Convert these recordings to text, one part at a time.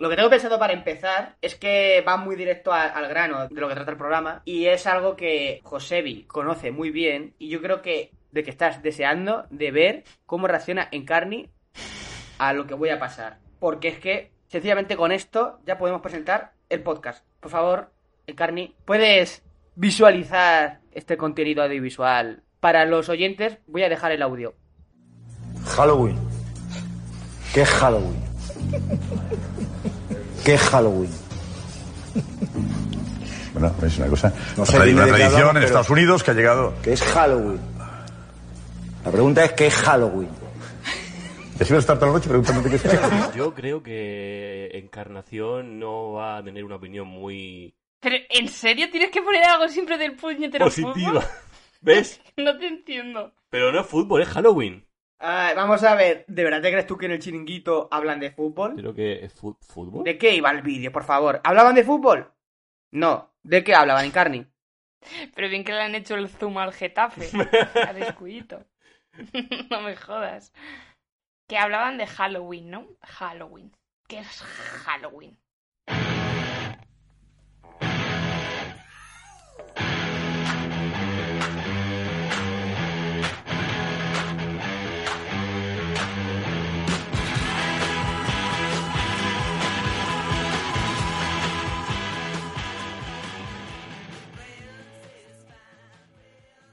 Lo que tengo pensado para empezar es que va muy directo al grano de lo que trata el programa y es algo que Josebi conoce muy bien y yo creo que de que estás deseando de ver cómo reacciona Encarni a lo que voy a pasar. Porque es que sencillamente con esto ya podemos presentar el podcast. Por favor, Encarni, ¿puedes visualizar este contenido audiovisual? Para los oyentes voy a dejar el audio. Halloween. ¿Qué Halloween? ¿Qué es Halloween? Bueno, es una cosa. No sé, una, tradición hablamos, en Estados Unidos que ha llegado. ¿Qué es Halloween? La pregunta es ¿qué es Halloween? ¿Te ibas a estar toda la noche preguntándote qué es Halloween? Yo creo que Encarnación no va a tener una opinión muy Pero, ¿en serio tienes que poner algo siempre del puñetero positiva. fútbol? ¿Ves? No te entiendo. Pero no es fútbol, es Halloween. Ah, vamos a ver, ¿de verdad te crees tú que en el chiringuito hablan de fútbol? Creo que es fútbol. ¿De qué iba el vídeo, por favor? ¿Hablaban de fútbol? No. ¿De qué hablaban, Encarni? Pero bien que le han hecho el zoom al Getafe. A descuidito. no me jodas. Que hablaban de Halloween, ¿no? Halloween. ¿Qué es Halloween?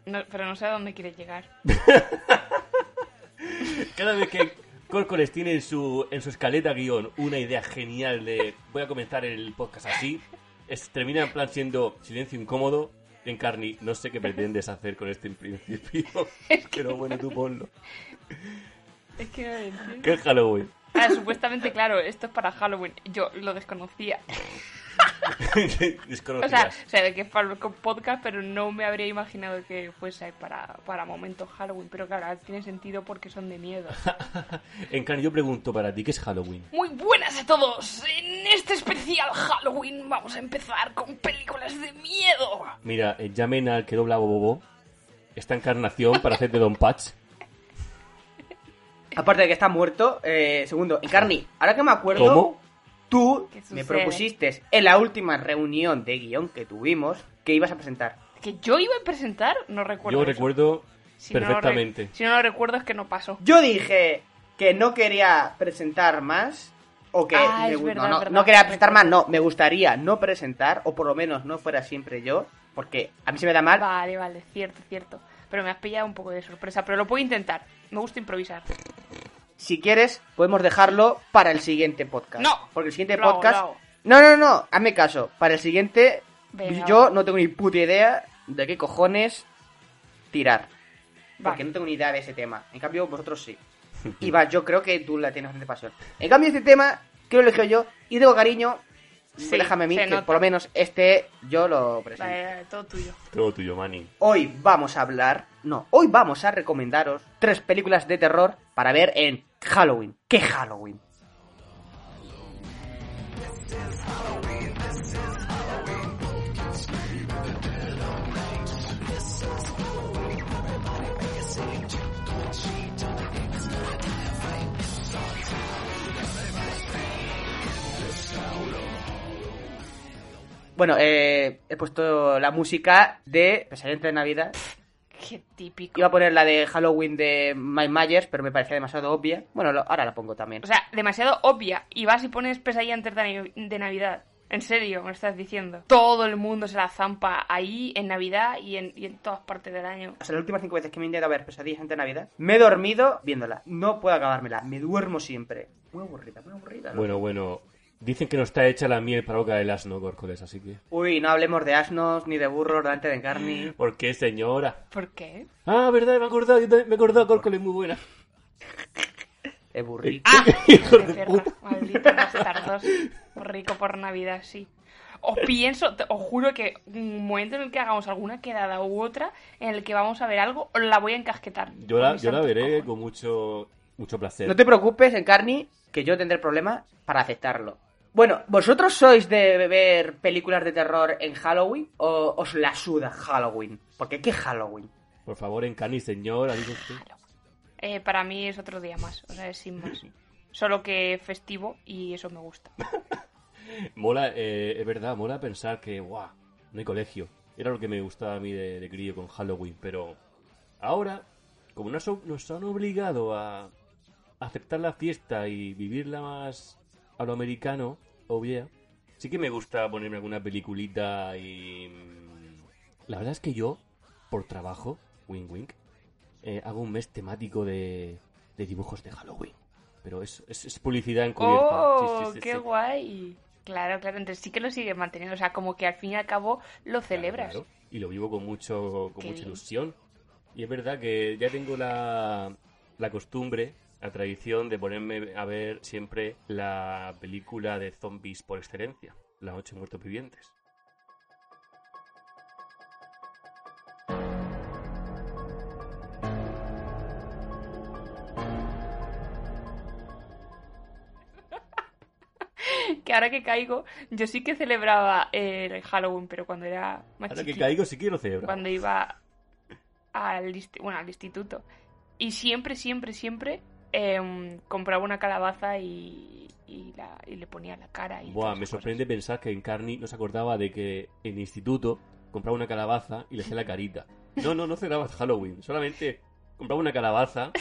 No, pero no sé a dónde quiere llegar. Cada vez que Córcoles tiene en su, en su escaleta guion una idea genial de voy a comenzar el podcast así, es- termina en plan siendo silencio incómodo. Encarni, no sé qué pretendes hacer con este en principio, pero bueno, tú ponlo. Es que no. ¿Qué es Halloween? Ah, supuestamente, claro, esto es para Halloween. Yo lo desconocía. O sea, sea, de que es para el podcast, pero no me habría imaginado que fuese para, para momentos Halloween. Pero claro, tiene sentido porque son de miedo. Encarni, yo pregunto para ti, ¿qué es Halloween? Muy buenas a todos. En este especial Halloween vamos a empezar con películas de miedo. Mira, eh, llamen al que dobla Bobo esta encarnación para hacer de Don Patch. Aparte de que está muerto, eh, segundo, Encarni, ahora que me acuerdo, ¿Cómo? Tú ¿Qué me propusiste en la última reunión de guion que tuvimos que ibas a presentar. ¿Que yo iba a presentar? No recuerdo. Yo eso. recuerdo Si no lo re- perfectamente. si no lo recuerdo es que no pasó. Yo dije que no quería presentar más, o que Ah, me verdad, no, no, no quería presentar más, no, me gustaría no presentar, o por lo menos no fuera siempre yo, porque a mí se me da mal. Vale, vale, cierto, cierto. Pero me has pillado un poco de sorpresa. Pero lo puedo intentar. Me gusta improvisar. Si quieres, podemos dejarlo para el siguiente podcast. No. Porque el siguiente podcast. hago. No, no, no, hazme caso. Para el siguiente, Venga, yo no tengo ni puta idea de qué cojones tirar. Porque no tengo ni idea de ese tema. En cambio, vosotros sí. Y va, yo creo que tú la tienes bastante pasión. En cambio, este tema, que lo elijo yo, y tengo cariño, Sí, déjame a mí, que nota. por lo menos este yo lo presento. Vale, vale, todo tuyo. Todo tuyo, Manny. Hoy vamos a hablar, no, hoy vamos a recomendaros tres películas de terror para ver en Halloween. ¿Qué Halloween? Bueno, eh, he puesto la música de Pesadilla de Navidad. Qué típico. Iba a poner la de Halloween de Mike Myers, pero me parecía demasiado obvia. Bueno, lo- ahora la pongo también. O sea, demasiado obvia. Y vas y pones pesadilla antes de, Navi- de Navidad. En serio, me estás diciendo. Todo el mundo se la zampa ahí, en Navidad y en, y en todas partes del año. O sea, las últimas cinco veces que me he intentado ver Pesadillas ante Navidad, me he dormido viéndola. No puedo acabármela. Me duermo siempre. Muy aburrida, muy aburrida. ¿no? Bueno, bueno. Dicen que no está hecha la miel para boca del asno, Córcoles, así que... Uy, no hablemos de asnos ni de burros delante de Encarni. ¿Por qué, señora? ¿Por qué? Ah, verdad, me he acordado, yo también me he acordado, Córcoles, muy buena. Es burrito. Hijo De puta. malditos bastardos. Rico por Navidad, sí. Os pienso, os juro que un momento en el que hagamos alguna quedada u otra, en el que vamos a ver algo, os la voy a encasquetar. Yo la, yo la veré cojones. con mucho, mucho placer. No te preocupes, Encarni, que yo tendré problema para aceptarlo. Bueno, ¿vosotros sois de ver películas de terror en Halloween o os la suda Halloween? Porque ¿qué Halloween? Por favor, Encarni, señor, usted. Eh, para mí es otro día más, o sea, es sin más. Solo que festivo y eso me gusta. Mola, eh, es verdad, mola pensar que, guau, no hay colegio. Era lo que me gustaba a mí de, de crío con Halloween, pero ahora, como nos, nos han obligado a aceptar la fiesta y vivirla más a lo americano, oh yeah, sí que me gusta ponerme alguna peliculita y... mm, La verdad es que yo, por trabajo, wink wink, eh, hago un mes temático de, de dibujos de Halloween. Pero es, es, es publicidad encubierta. ¡Oh! Sí, sí, sí, ¡Qué sí. guay! Claro, claro, entonces sí que lo sigues manteniendo, o sea, como que al fin y al cabo lo celebras. Claro, y lo vivo con mucho con Qué mucha bien. ilusión. Y es verdad que ya tengo la, la costumbre, la tradición de ponerme a ver siempre la película de zombies por excelencia, La Noche Muertos Vivientes. Que ahora que caigo, yo sí que celebraba eh, el Halloween, pero cuando era más Ahora que caigo sí quiero celebrar. cuando iba al, bueno, al instituto. Y siempre, siempre, siempre em, compraba una calabaza y, y, la- y le ponía la cara. Y Buah, me sorprende pensar que en Carney no se acordaba de que en el instituto compraba una calabaza y le hacía la carita. No, no, no celebraba Halloween, solamente compraba una calabaza,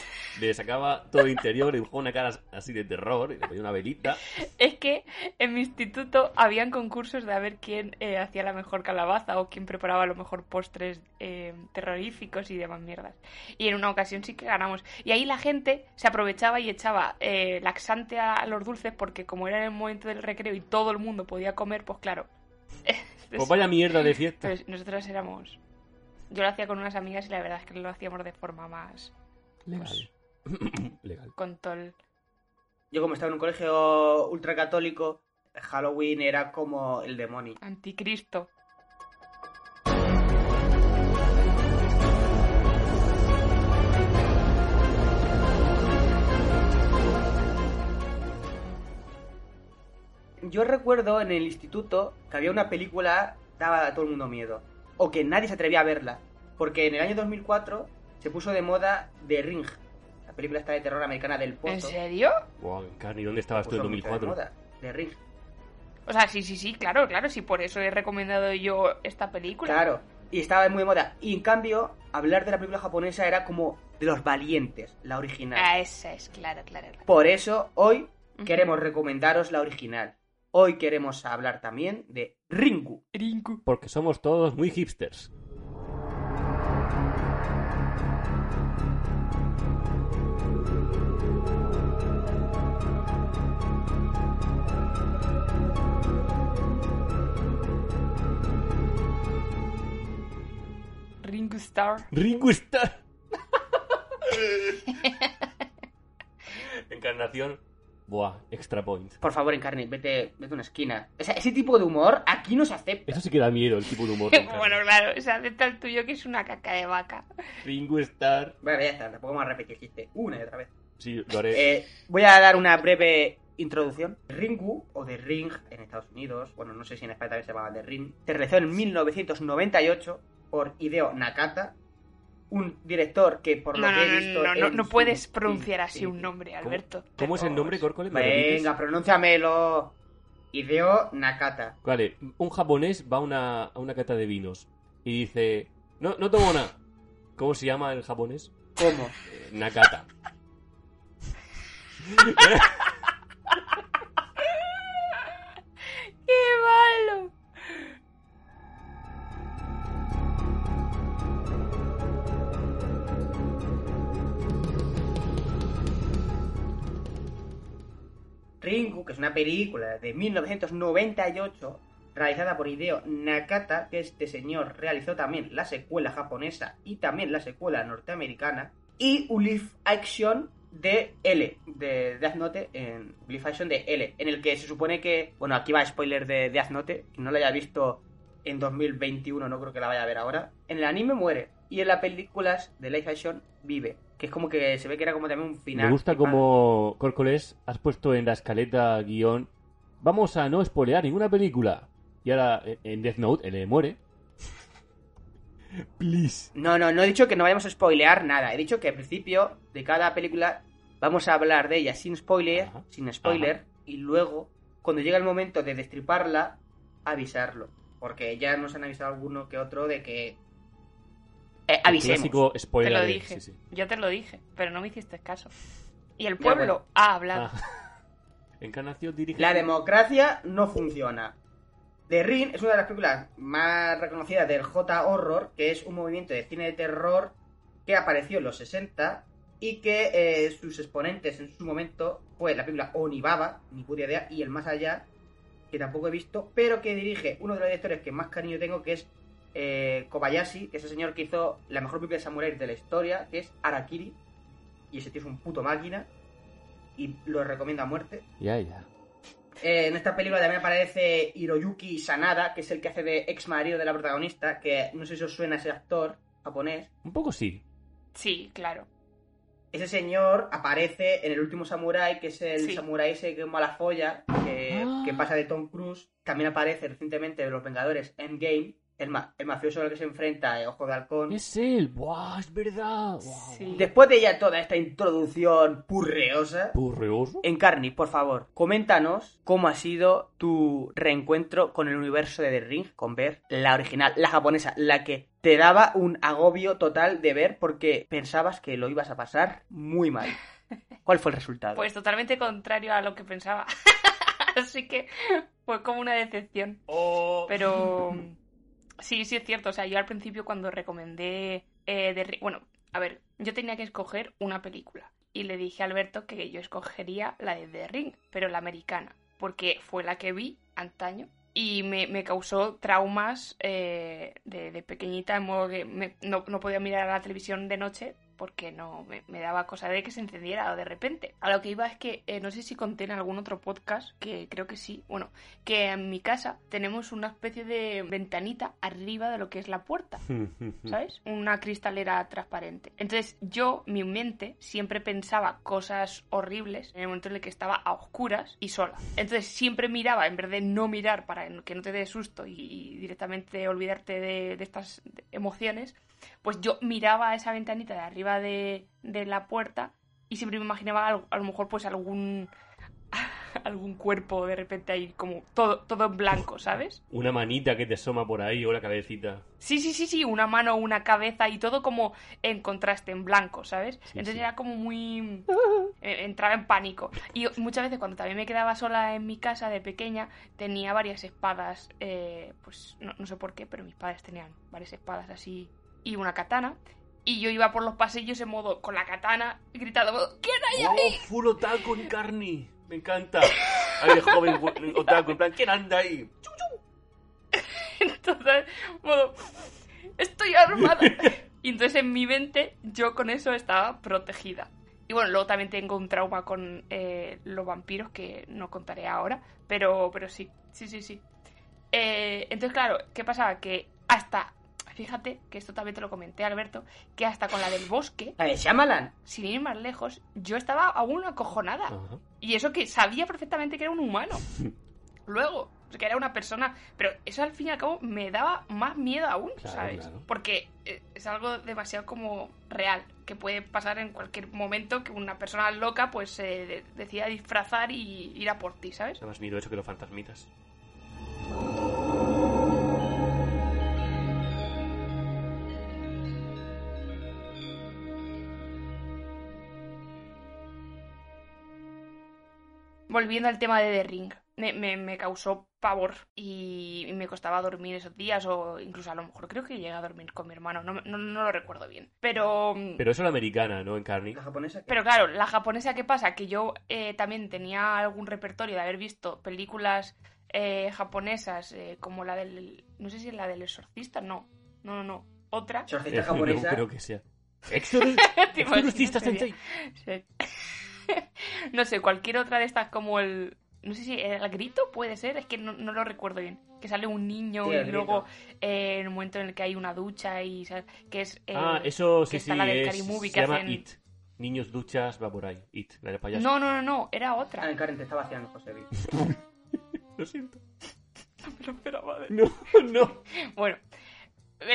le sacaba todo el interior, le dibujaba una cara así de terror, y le ponía una velita. Es que en mi instituto habían concursos de a ver quién eh, hacía la mejor calabaza o quién preparaba los mejor postres eh, terroríficos y demás mierdas. Y en una ocasión sí que ganamos. Y ahí la gente se aprovechaba y echaba eh, laxante a, los dulces porque como era en el momento del recreo y todo el mundo podía comer, pues claro. Pues vaya mierda de fiesta. Pues nosotros éramos. Yo lo hacía con unas amigas y la verdad es que lo hacíamos de forma más. Legal. Legal. con todo el- Yo como estaba en un colegio ultracatólico, Halloween era como el demonio. anticristo. Yo recuerdo en el instituto que había una película que daba a todo el mundo miedo. O que nadie se atrevía a verla. Porque en el año 2004 se puso de moda The Ring. La película esta de terror americana del ¿En pozo. serio? Wow, Carney, ¿dónde estabas tú en puso mucho de 2004? moda. The Ring. O sea, sí, sí, sí, claro, claro, sí, por eso he recomendado yo esta película. Claro. Y estaba muy de moda. Y en cambio, hablar de la película japonesa era como de los valientes, la original. Ah, esa es, claro, claro. claro. Por eso hoy queremos recomendaros la original. Hoy queremos hablar también de Ringu. Rinku. Porque somos todos muy hipsters. Ringu Star. Ringo Starr. Encarnación. Buah, extra point. Por favor, Encarni, vete, vete a una esquina. O sea, ese tipo de humor aquí no se acepta. Eso sí que da miedo, el tipo de humor. de bueno, claro, o sea, acepta el tuyo que es una caca de vaca. Ringo Starr. Bueno, ya está, tampoco vamos a repetir chiste una y otra vez. Sí, lo haré. Eh, voy a dar una breve introducción. Ringu, o The Ring en Estados Unidos, bueno, no sé si en España también se llamaba The Ring, se realizó en 1998 por Hideo Nakata, un director que por No, lo no, que he no, visto... no, no, en no su- puedes pronunciar sí, así sí. un nombre, ¿Cómo- Alberto. ¿Cómo es el nombre, repites? Venga, pronúnciamelo. Hideo Nakata. Vale, un japonés va a una, a una cata de vinos y dice: No, no tomo nada. ¿Cómo se llama el japonés? ¿Cómo? Eh, Nakata. ¡Qué malo! Ringu, que es una película de 1998 realizada por Hideo Nakata, que este señor realizó también la secuela japonesa y también la secuela norteamericana, y un action de L, de Death Note, en action de L, en el que se supone que, bueno, aquí va spoiler de Death Note, quien no lo haya visto en 2021, no creo que la vaya a ver ahora, en el anime muere, y en las películas de live action vive, que es como que se ve que era como también un final. Me gusta como, Córcoles, has puesto en la escaleta guion. Vamos a no spoilear ninguna película. Y ahora eh, en Death Note, él muere. Please. No, no, no he dicho que no vayamos a spoilear nada. He dicho que al principio de cada película vamos a hablar de ella sin spoiler, Ajá. sin spoiler, y luego, cuando llega el momento de destriparla, avisarlo. Porque ya nos han avisado alguno que otro de que eh, avisemos. clásico spoiler. Te lo de- dije. sí, sí. Yo te lo dije, pero no me hiciste caso. Y el Ya, pueblo bueno. ha hablado. Ah. Encarnación dirige. La democracia no funciona. The Ring es una de las películas más reconocidas del J-Horror, que es un movimiento de cine de terror que apareció en los 60 y que eh, sus exponentes en su momento fue la película Onibaba, ni puta idea, y El Más Allá, que tampoco he visto, pero que dirige uno de los directores que más cariño tengo, que es eh, Kobayashi, que es el señor que hizo la mejor película de samuráis de la historia, que es Arakiri, y ese tío es un puto máquina, y lo recomiendo a muerte. Ya, ya. Eh, en esta película también aparece Hiroyuki Sanada, que es el que hace de ex marido de la protagonista, que no sé si os suena ese actor japonés. Un poco sí. Sí, claro. Ese señor aparece en El último samurái, que es el Sí. samurái ese que quema la folla, que, Ah. que pasa de Tom Cruise. También aparece recientemente en Los Vengadores Endgame, el, ma- el mafioso al que se enfrenta, eh, Ojo de Halcón. Es él. ¡Buah! Es verdad. Sí. Después de ya toda esta introducción purreosa, ¿Purreoso? Encarni, por favor, coméntanos cómo ha sido tu reencuentro con el universo de The Ring, con ver la original, la japonesa, la que te daba un agobio total de ver porque pensabas que lo ibas a pasar muy mal. ¿Cuál fue el resultado? Pues totalmente contrario a lo que pensaba. Así que fue como una decepción. Oh. Pero sí, sí es cierto. O sea, yo al principio cuando recomendé eh, Ring- Bueno, a ver, yo tenía que escoger una película. Y le dije a Alberto que yo escogería la de The Ring, pero la americana. Porque fue la que vi antaño. Y me, me causó traumas eh, de, de pequeñita, en modo que me- no, no podía mirar a la televisión de noche porque no me, me daba cosa de que se encendiera de repente. A lo que iba es que eh, no sé si conté en algún otro podcast, que creo que sí, bueno, que en mi casa tenemos una especie de ventanita arriba de lo que es la puerta. ¿sabes? Una cristalera transparente. Entonces yo, mi mente, siempre pensaba cosas horribles en el momento en el que estaba a oscuras y sola. Entonces siempre miraba, en vez de no mirar para que no te dé susto y, y directamente olvidarte de, de estas emociones, pues yo miraba a esa ventanita de arriba de, de la puerta y siempre me imaginaba algo- a lo mejor pues algún algún cuerpo de repente ahí como todo todo en blanco, ¿sabes? Una manita que te asoma por ahí o la cabecita. Sí, sí, sí, sí, una mano, una cabeza y todo como en contraste, en blanco, ¿sabes? Sí, Entonces sí. era como muy... eh, entraba en pánico. Y muchas veces cuando también me quedaba sola en mi casa de pequeña, tenía varias espadas, eh, pues no, no sé por qué, pero mis padres tenían varias espadas así y una katana. Y yo iba por los pasillos en modo, con la katana, gritando, ¿quién hay ahí? ¡Oh, full otaku en carne! Me encanta. Ahí de joven otaku, en plan, ¿quién anda ahí? Entonces, modo, estoy armada. Y entonces en mi mente yo con eso estaba protegida. Y bueno, luego también tengo un trauma con eh, los vampiros que no contaré ahora, pero, pero sí, sí, sí, sí. Eh, entonces, claro, ¿qué pasaba? Que hasta, fíjate, que esto también te lo comenté, Alberto, que hasta con la del bosque, La de Shyamalan. sin ir más lejos, yo estaba aún acojonada. Ajá. Y eso que sabía perfectamente que era un humano. Luego, que era una persona. Pero eso al fin y al cabo me daba más miedo aún, Claro, ¿sabes? claro. Porque eh, es algo demasiado como real. Que puede pasar en cualquier momento que una persona loca pues se de- decida disfrazar y ir a por ti, ¿sabes? Da más miedo eso que los fantasmitas. Volviendo al tema de The Ring, me, me- me causó pavor y, me costaba dormir esos días o incluso a lo mejor creo que llegué a dormir con mi hermano, no, no, no lo recuerdo bien. Pero, Pero eso es la americana, ¿no? En carne. La japonesa. pero claro, la japonesa, ¿qué pasa? Que yo eh, también tenía algún repertorio de haber visto películas eh, japonesas eh, como la del... No sé si es la del exorcista, no, no, no, no, otra. Exorcista Eh, japonesa. No creo que sea. Exorcista. no sé, cualquier otra de estas como el... No sé si el grito puede ser, es que no, no lo recuerdo bien. Que sale un niño Sí, y el luego eh, en un momento en el que hay una ducha y ¿sabes? que es... eh, Ah, eso sí, que sí. está la del es- Cari Movie se que llama hacen- It. Niños duchas, va por ahí. It, la de payaso. No, no, no, no, era Ah, otra. en Karen te estaba haciendo José. Lo siento. No me lo esperaba de- No, no. Bueno,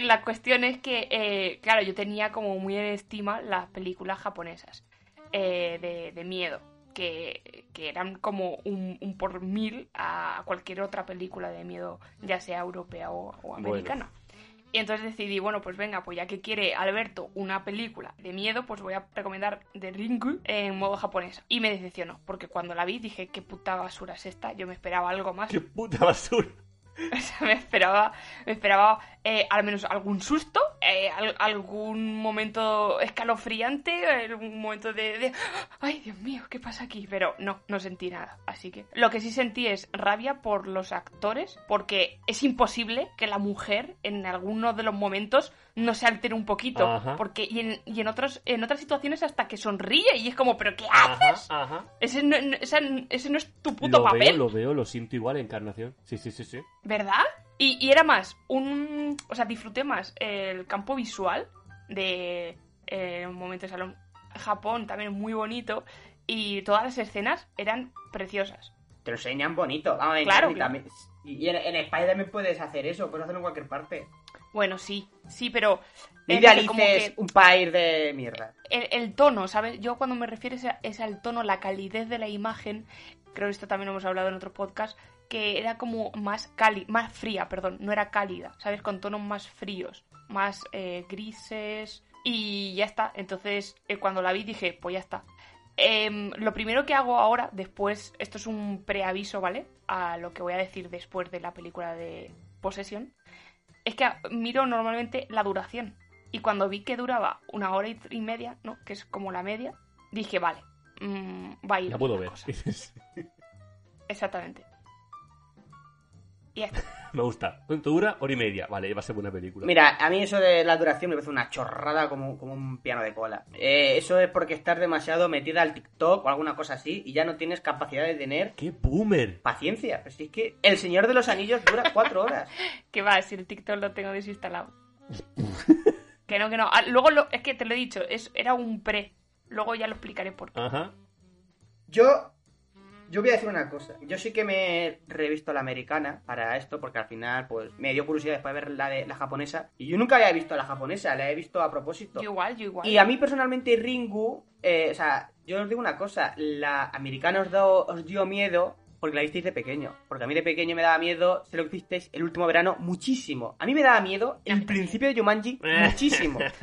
la cuestión es que, eh, claro, yo tenía como muy en estima las películas japonesas. Eh, de, de miedo. Que, que eran como un, un por mil a cualquier otra película de miedo, ya sea europea o, o americana. Y entonces decidí, bueno, pues venga, pues ya que quiere Alberto una película de miedo, pues voy a recomendar The Ringu en modo japonés. Y me decepcionó, porque cuando la vi dije, qué puta basura es esta, yo me esperaba algo más. ¡Qué puta basura! O sea, me esperaba, me esperaba eh, al menos algún susto, eh, al- algún momento escalofriante, algún momento de, de, ¡Ay, Dios mío! ¿Qué pasa aquí? Pero no, no sentí nada. Así que lo que sí sentí es rabia por los actores, porque es imposible que la mujer en alguno de los momentos no se altere un poquito. Ajá. Porque, y en, y en, otros, en otras situaciones hasta que sonríe y es como, ¿pero qué haces? ajá. Ese no, no- esa- ese no es tu puto Lo papel. veo, lo veo, lo siento igual, encarnación. Sí, sí, sí, sí. ¿Verdad? Y, y era más, un. O sea, disfruté más el campo visual de eh, Momento de Salón. Japón también muy bonito. Y todas las escenas eran preciosas. Te lo enseñan bonito. Vamos, Claro, también- Y en, en España también puedes hacer eso, puedes hacerlo en cualquier parte. Bueno, sí, sí, pero. Como idealices que un país de mierda. el, el tono, ¿sabes? Yo cuando me refiero es, a- es al tono, la calidez de la imagen, creo que esto también lo hemos hablado en otro podcast, que era como más cálida, más fría, perdón, no era cálida, ¿sabes? Con tonos más fríos, más eh, grises y ya está. Entonces, eh, cuando la vi dije, pues ya está. Em, lo primero que hago ahora, después, esto es un preaviso, ¿vale? A lo que voy a decir después de la película de Posesión, es que miro normalmente la duración. Y cuando vi que duraba una hora y, media, ¿no? Que es como la media, dije, vale, mm, va a ir. La puedo ver. Exactamente. Y ya está. Me gusta. ¿Cuánto dura? Hora y media. Vale, va a ser buena película. Mira, a mí eso de la duración me parece una chorrada como, como un piano de cola. Eh, eso es porque estás demasiado metida al TikTok o alguna cosa así y ya no tienes capacidad de tener ¡Qué boomer! paciencia. Pero si es que El Señor de los Anillos dura cuatro horas. Que va, si el TikTok lo tengo desinstalado. que no, que no. Ah, luego, lo, es que te lo he dicho, es, era un pre. Luego ya lo explicaré por qué. Ajá. Yo, yo voy a decir una cosa. Yo sí que me he revisto la americana para esto, porque al final, pues, me dio curiosidad después de ver la de la japonesa. Y yo nunca había visto la japonesa, la he visto a propósito. Yo igual, yo igual. Y a mí personalmente Ringu, eh, o sea, yo os digo una cosa, la americana os, do- os dio miedo porque la visteis de pequeño. Porque a mí de pequeño me daba miedo, sé lo que visteis el último verano, muchísimo. A mí me daba miedo el principio de Jumanji, muchísimo.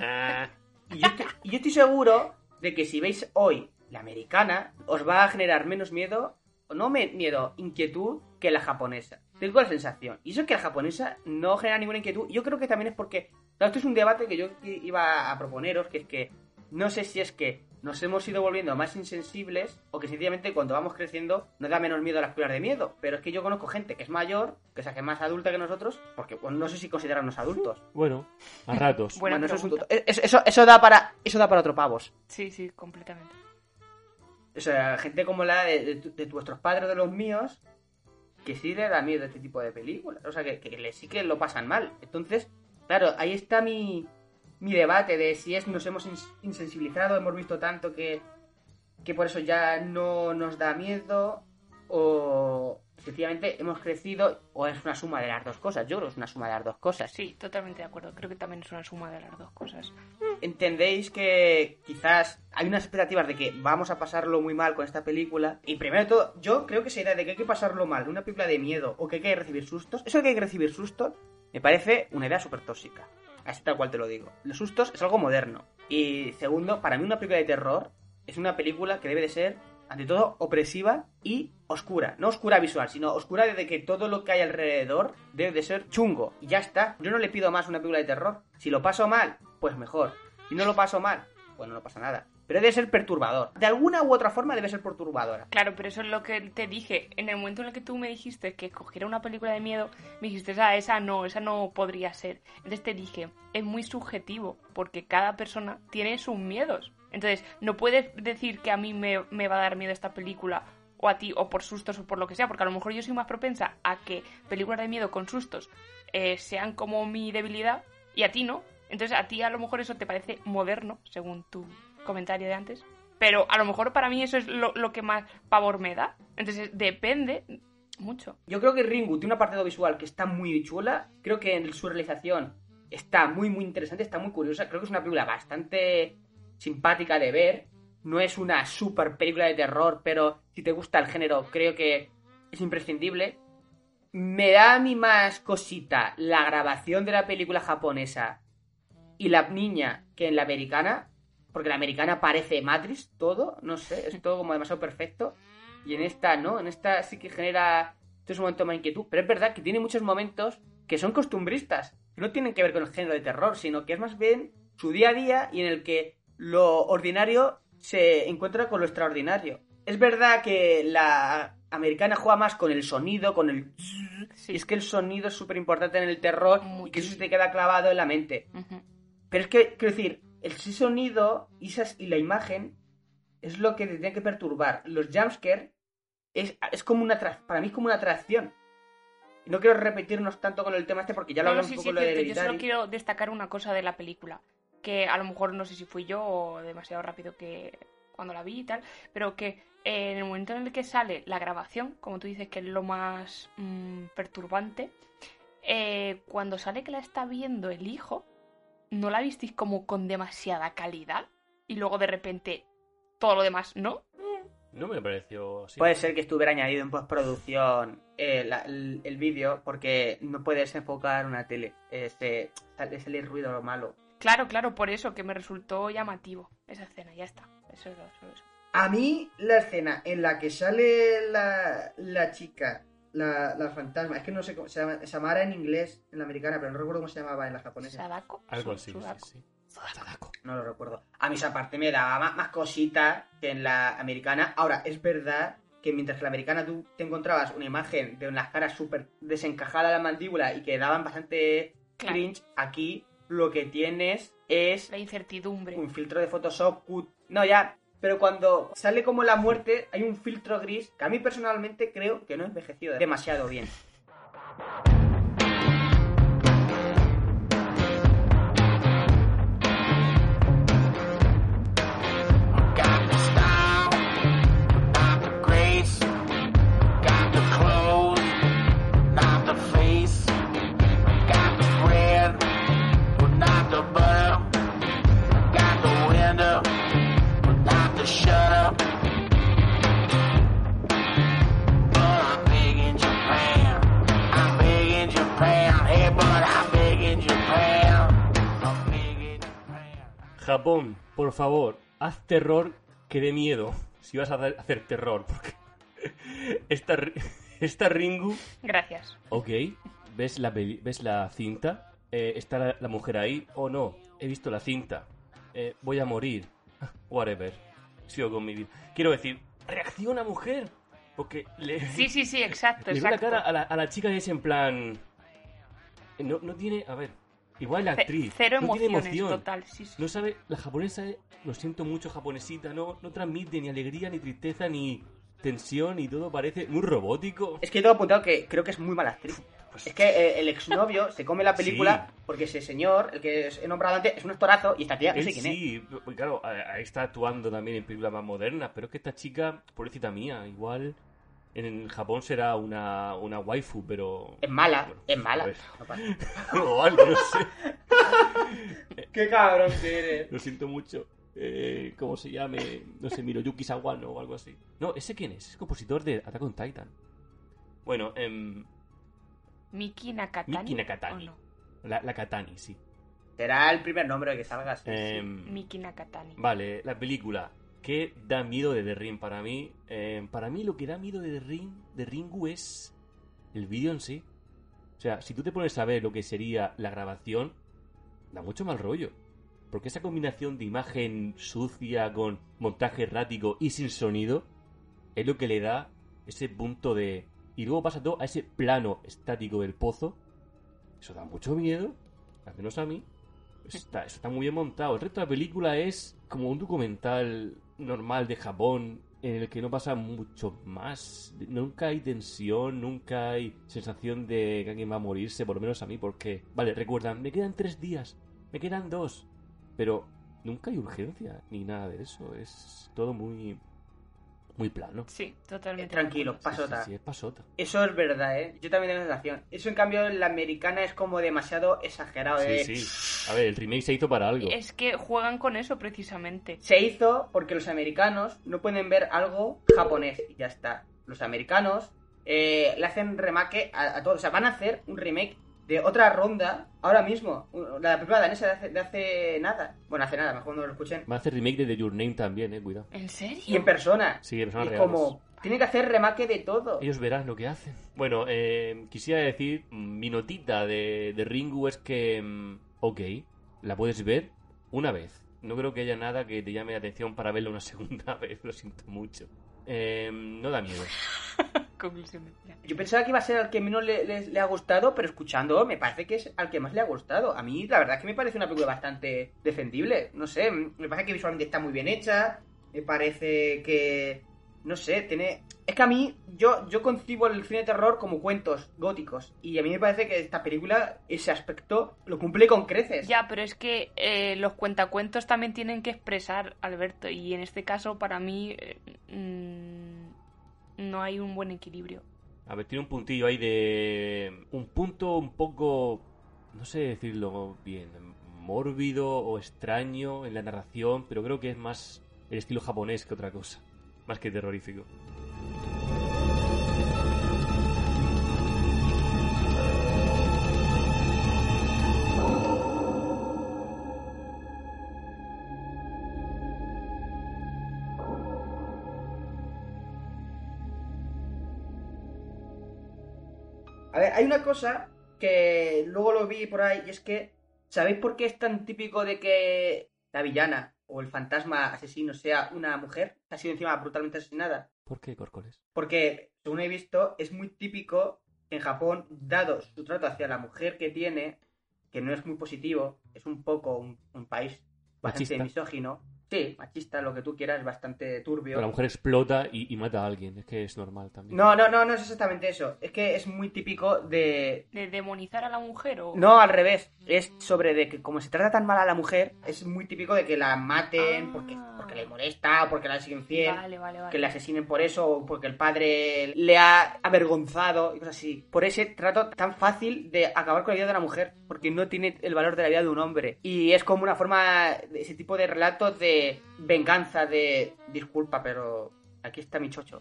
Y yo, estoy, y yo estoy seguro de que si veis hoy la americana, os va a generar menos miedo, o no me- miedo, inquietud, que la japonesa. Tengo la sensación. Y eso es que la japonesa no genera ninguna inquietud. Yo creo que también es porque. claro, esto es un debate que yo iba a proponeros, que es que no sé si es que nos hemos ido volviendo más insensibles o que sencillamente cuando vamos creciendo nos da menos miedo a las películas de miedo. Pero es que yo conozco gente que es mayor, que se hace más adulta que nosotros, porque bueno, no sé si considerarnos adultos. Bueno, a ratos. Buena Bueno, eso, es un- eso, eso- eso da para eso da para otro pavos. Sí, sí, completamente. O sea, gente como la de, vuestros padres de los míos, que sí le da miedo este tipo de películas. O sea, que, le- sí que lo pasan mal. Entonces, claro, ahí está mi, mi debate de si es nos hemos ins- insensibilizado, hemos visto tanto que, que por eso ya no nos da miedo, o sencillamente hemos crecido, o es una suma de las dos cosas. Yo creo que es una suma de las dos cosas. Sí, totalmente de acuerdo. Creo que también es una suma de las dos cosas. entendéis que quizás hay unas expectativas de que vamos a pasarlo muy mal con esta película. Y primero de todo, yo creo que esa idea de que hay que pasarlo mal una película de miedo o que hay que recibir sustos, eso de que hay que recibir sustos, me parece una idea súper tóxica. Así tal cual te lo digo. Los sustos es algo moderno. Y segundo, para mí una película de terror es una película que debe de ser, ante todo, opresiva y oscura. No oscura visual, sino oscura de que todo lo que hay alrededor debe de ser chungo. Y ya está. Yo no le pido más una película de terror. Si lo paso mal, pues mejor. Si no lo paso mal, pues no pasa nada. Pero debe ser perturbador. De alguna u otra forma debe ser perturbadora. Claro, pero eso es lo que te dije. En el momento en el que tú me dijiste que cogiera una película de miedo, me dijiste, ah, esa no, esa no podría ser. Entonces te dije, es muy subjetivo, porque cada persona tiene sus miedos. Entonces, no puedes decir que a mí me, va a dar miedo esta película, o a ti, o por sustos, o por lo que sea, porque a lo mejor yo soy más propensa a que películas de miedo con sustos eh, sean como mi debilidad, y a ti no. Entonces, a ti a lo mejor eso te parece moderno, según tu comentario de antes. Pero a lo mejor para mí eso es lo, que más pavor me da. Entonces, depende mucho. Yo creo que Ringu tiene una parte visual que está muy chula. Creo que en su realización está muy, muy interesante, está muy curiosa. Creo que es una película bastante simpática de ver. no es una super película de terror, pero si te gusta el género, creo que es imprescindible. Me da a mí más cosita la grabación de la película japonesa y la niña que en la americana, porque la americana parece Matrix todo, no sé, es todo como demasiado perfecto. Y en esta no, en esta sí que genera todo es un momento más inquietud. Pero es verdad que tiene muchos momentos que son costumbristas, que no tienen que ver con el género de terror, sino que es más bien su día a día y en el que lo ordinario se encuentra con lo extraordinario. Es verdad que la americana juega más con el sonido, con el... Sí. Y es que el sonido es súper importante en el terror y que eso se te queda clavado en la mente. Ujú. Pero es que, quiero decir, el sonido y, la imagen es lo que te tiene que perturbar. Los jumpscare es, es como una para mí es como una atracción. No quiero repetirnos tanto con el tema este porque ya lo No, hablamos sí, un sí, poco lo de. Yo solo quiero destacar una cosa de la película. Que a lo mejor no sé si fui yo o demasiado rápido que cuando la vi y tal. Pero que eh, en el momento en el que sale la grabación, como tú dices que es lo más mm, perturbante, eh, cuando sale que la está viendo el hijo, ¿no la visteis como con demasiada calidad? Y luego de repente todo lo demás, ¿no? No me pareció así. Puede ser que estuviera añadido en postproducción eh, la- el, el vídeo porque no puedes enfocar una tele. Este, sale, sale ruido lo malo. Claro, claro, por eso que me resultó llamativo esa escena, ya está. Eso es lo- solo eso. A mí la escena en la que sale la, la chica, la, la fantasma, es que no sé cómo se llama, Samara en inglés, en la americana, pero no recuerdo cómo se llamaba en la japonesa. ¿Sadako? Algo así, Sudako. sí, sí. Sadako. No lo recuerdo. A mí esa parte me daba más, más cosita que en la americana. Ahora, es verdad que mientras que en la americana tú te encontrabas una imagen de unas caras súper desencajadas la mandíbula y que daban bastante Claro. cringe, aquí lo que tienes es La incertidumbre. un filtro de Photoshop. No, ya. Pero cuando sale como la muerte, hay un filtro gris que a mí personalmente creo que no ha envejecido demasiado bien. Japón, por favor, haz terror que dé miedo. Si vas a hacer terror, porque esta, esta Ringu, Gracias. ok, ves la, ves la cinta, Eh, está la, la mujer ahí o no, he visto la cinta, Eh, voy a morir, whatever, sigo con mi vida. Quiero decir, reacciona mujer, porque le, Sí, sí, sí, exacto, le veo la exacto. cara a la, a la chica y es en plan, no, no tiene, a ver, igual la actriz, Cero no tiene emociones, emoción. total. Sí, sí. No sabe, la japonesa, lo siento mucho, japonesita, no, no transmite ni alegría, ni tristeza, ni tensión, y todo parece muy robótico. Es que tengo apuntado que creo que es muy mala actriz. Es que eh, el exnovio se come la película porque ese señor, el que he nombrado antes, es un actorazo y esta tía no Él sé quién es. sí, pues claro, ahí está actuando también en películas más modernas, pero es que esta chica, pobrecita mía, igual en Japón será una, una waifu, pero... Es mala, Bueno, es mala. o algo, no sé. Qué cabrón que eres. Lo siento mucho. Eh, ¿Cómo se llame? No sé, Miroyuki Sawano o algo así. No, ¿ese quién es? Es compositor de Attack on Titan. Bueno, em, Miki Nakatani. Miki Nakatani. la, la Katani, sí. Será el primer nombre que salga. sí, sí. Em, Miki Nakatani. Vale, la película. ¿Qué da miedo de The Ring para mí? Em, para mí lo que da miedo de The Ring, de Ringu es el vídeo en sí. O sea, si tú te pones a ver lo que sería la grabación, da mucho mal rollo. Porque esa combinación de imagen sucia con montaje errático y sin sonido es lo que le da ese punto de... Y luego pasa todo a ese plano estático del pozo. Eso da mucho miedo, al menos a mí. Está, eso está muy bien montado. El resto de la película es como un documental normal de Japón en el que no pasa mucho más. Nunca hay tensión, nunca hay sensación de que alguien va a morirse, por lo menos a mí, porque... Vale, recuerdan, me quedan tres días, me quedan dos, pero nunca hay urgencia ni nada de eso. Es todo muy... muy plano. Sí, totalmente. Tranquilo, de acuerdo. pasota. Sí, sí, es pasota. Eso es verdad, ¿eh? Yo también tengo la sensación. Eso, en cambio, en la americana es como demasiado exagerado. ¿eh? Sí, sí. A ver, el remake se hizo para algo. Es que juegan con eso precisamente. Se hizo porque los americanos no pueden ver algo japonés y ya está. Los americanos eh, le hacen remake a, a todo. O sea, van a hacer un remake de otra ronda ahora mismo. La película danesa de hace, de hace nada. Bueno, hace nada, mejor no lo escuchen. Va a hacer remake de The Your Name también, eh, cuidado. ¿En serio? Y en persona. Sí, en personas Y es reales. como, tienen que hacer remake de todo. Ellos verán lo que hacen. Bueno, eh, quisiera decir, mm, mi notita de, de Ringu es que, mm, ok, la puedes ver una vez. No creo que haya nada que te llame la atención para verla una segunda vez, lo siento mucho. Eh, no da miedo. Final. Yo pensaba que iba a ser al que menos le, le- le ha gustado, pero escuchando me parece que es al que más le ha gustado. A mí, la verdad es que me parece una película bastante defendible. No sé, me parece que visualmente está muy bien hecha. Me parece que. No sé, tiene. Es que a mí, yo, yo concibo el cine de terror como cuentos góticos. Y a mí me parece que esta película, ese aspecto, lo cumple con creces. Ya, pero es que eh, los cuentacuentos también tienen que expresar, Alberto, y en este caso para mí eh, mm, no hay un buen equilibrio. A ver, tiene un puntillo ahí de... Un punto un poco... No sé decirlo bien. Mórbido o extraño en la narración, pero creo que es más el estilo japonés que otra cosa. Más que terrorífico. Cosa que luego lo vi por ahí y es que, ¿sabéis por qué es tan típico de que la villana o el fantasma asesino sea una mujer que ha sido encima brutalmente asesinada? ¿Por qué, Córcoles? Porque, según he visto, es muy típico que en Japón, dado su trato hacia la mujer que tiene, que no es muy positivo, es un poco un, un país bastante Machista. misógino. Sí, machista, lo que tú quieras, bastante turbio. Pero la mujer explota y, y mata a alguien. Es que es normal también. No, no, no, no es exactamente eso. Es que es muy típico de, ¿De demonizar a la mujer o...? No, al revés. Es sobre de que como se trata tan mal a la mujer, es muy típico de que la maten Ah. porque, porque le molesta, o porque la siguen fiel, Vale, vale, vale. que le asesinen por eso, o porque el padre le ha avergonzado y cosas así. Por ese trato tan fácil de acabar con la vida de una mujer, porque no tiene el valor de la vida de un hombre. Y es como una forma, de ese tipo de relatos de venganza, de disculpa, pero aquí está mi chocho.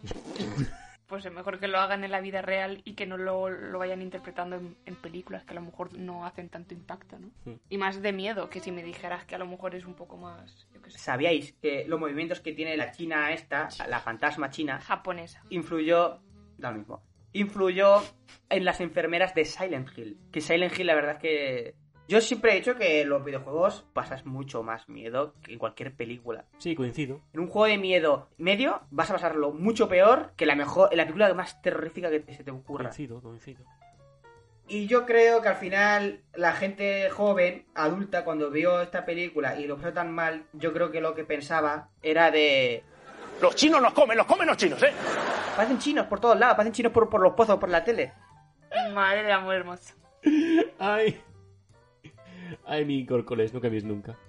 Pues es mejor que lo hagan en la vida real y que no lo, lo vayan interpretando en, en películas que a lo mejor no hacen tanto impacto, ¿no? Y más de miedo, que si me dijeras que a lo mejor es un poco más, yo qué sé, ¿Sabíais que los movimientos que tiene la china esta, la fantasma china, japonesa. influyó, lo mismo, influyó en las enfermeras de Silent Hill. Que Silent Hill, la verdad es que yo siempre he dicho que en los videojuegos pasas mucho más miedo que en cualquier película. Sí, coincido. En un juego de miedo medio vas a pasarlo mucho peor que la mejor, en la película más terrorífica que se te ocurra. Coincido, coincido. Y yo creo que al final la gente joven, adulta, cuando vio esta película y lo pasó tan mal, yo creo que lo que pensaba era de... Los chinos nos comen, los comen los chinos, ¿eh? Parecen chinos por todos lados, parecen chinos por, por los pozos, por la tele. Madre de amor hermoso. Ay. Ay, mi Córcoles, no cambies nunca.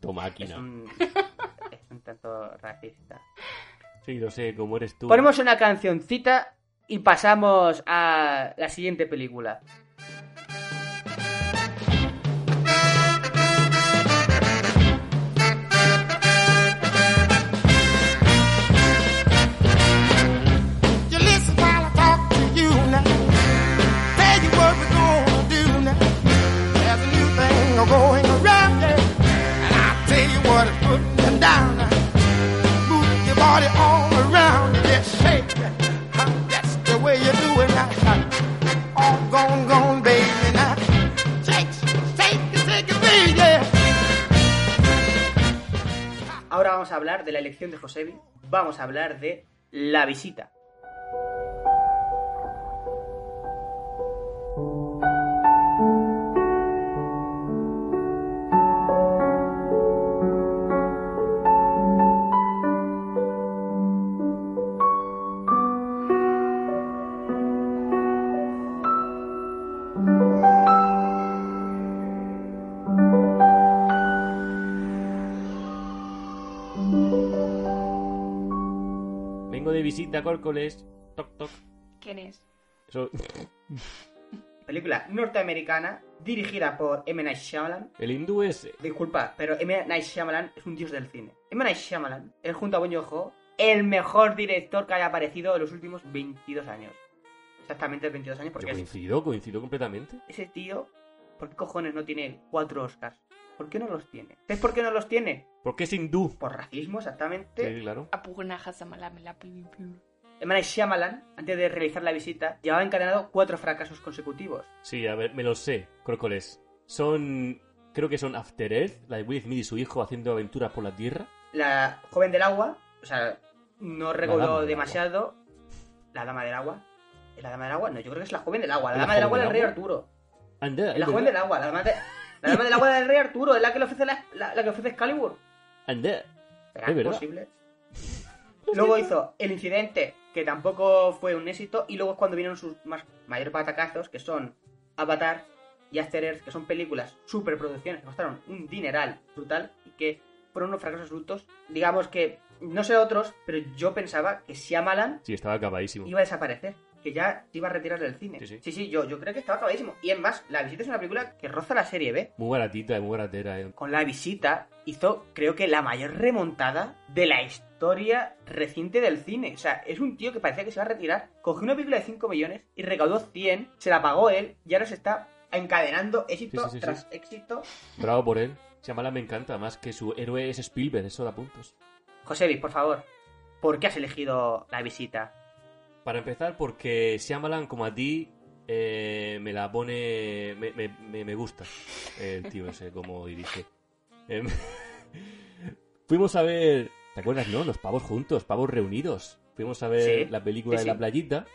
Tu Es máquina. un, es un tanto racista. Sí, lo sé, como eres tú. Ponemos una cancioncita y pasamos a la siguiente película. Hablar de la elección de Josebi. Vamos a hablar de La Visita. Córcoles. Toc, toc. ¿Quién es? Eso- Película norteamericana dirigida por M. Night Shyamalan. El hindú ese. Disculpa, pero M. Night Shyamalan es un dios del cine. M. Night Shyamalan es junto a Bong Joon-ho el mejor director que haya aparecido en los últimos 22 años. Exactamente 22 años Yo porque es- coincido, coincido completamente. ese tío, ¿por qué cojones no tiene cuatro Oscars? ¿Por qué no los tiene? ¿Sabes por qué no los tiene? Porque es hindú. Por racismo, exactamente. Sí, claro. Pi. M. Shyamalan, antes de realizar la visita, llevaba encadenado cuatro fracasos consecutivos. Sí, a ver, me lo sé, Córcoles. Son. Creo que son After Earth, la de Will Smith y su hijo haciendo aventuras por la tierra. La joven del agua, o sea, no del demasiado. La dama del agua. ¿Es la dama del agua? No, yo creo que es la joven del agua. La ¿Es la dama del agua del rey? Arturo. Anda, Es la joven del agua. La dama, de- la dama del agua del rey Arturo. Es la que le ofrece la, la- la que ofrece Excalibur. Anda. ¿Será Es posible? Luego hizo El Incidente, que tampoco fue un éxito. Y luego es cuando vinieron sus más mayores patacazos, que son Avatar y After Earth, que son películas superproducciones que costaron un dineral brutal y que fueron unos fracasos absolutos. Digamos que, no sé otros, pero yo pensaba que Shyamalan Sí, estaba acabadísimo. iba a desaparecer. Que ya se iba a retirar del cine. Sí, sí. yo, yo creo que estaba acabadísimo. Y en más, La Visita es una película que roza la serie B. Muy baratita, muy baratera. eh. Con La Visita hizo, creo que, la mayor remontada de la historia reciente del cine. O sea, es un tío que parecía que se iba a retirar. Cogió una película de 5 millones y recaudó 100, se la pagó él y ahora se está encadenando éxito Sí, tras éxito. Bravo por él. Shyamalan me encanta, más que su héroe es Spielberg, eso da puntos. Josebi, por favor, ¿por qué has elegido La Visita? Para empezar, porque Shyamalan, como a ti, eh, me la pone... Me, me- me- gusta el tío ese, como dirige. Em, Fuimos a ver... ¿Te acuerdas, no? Los pavos juntos, pavos reunidos. Fuimos a ver Sí. la película Sí, de la playita.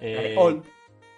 La de eh, Old.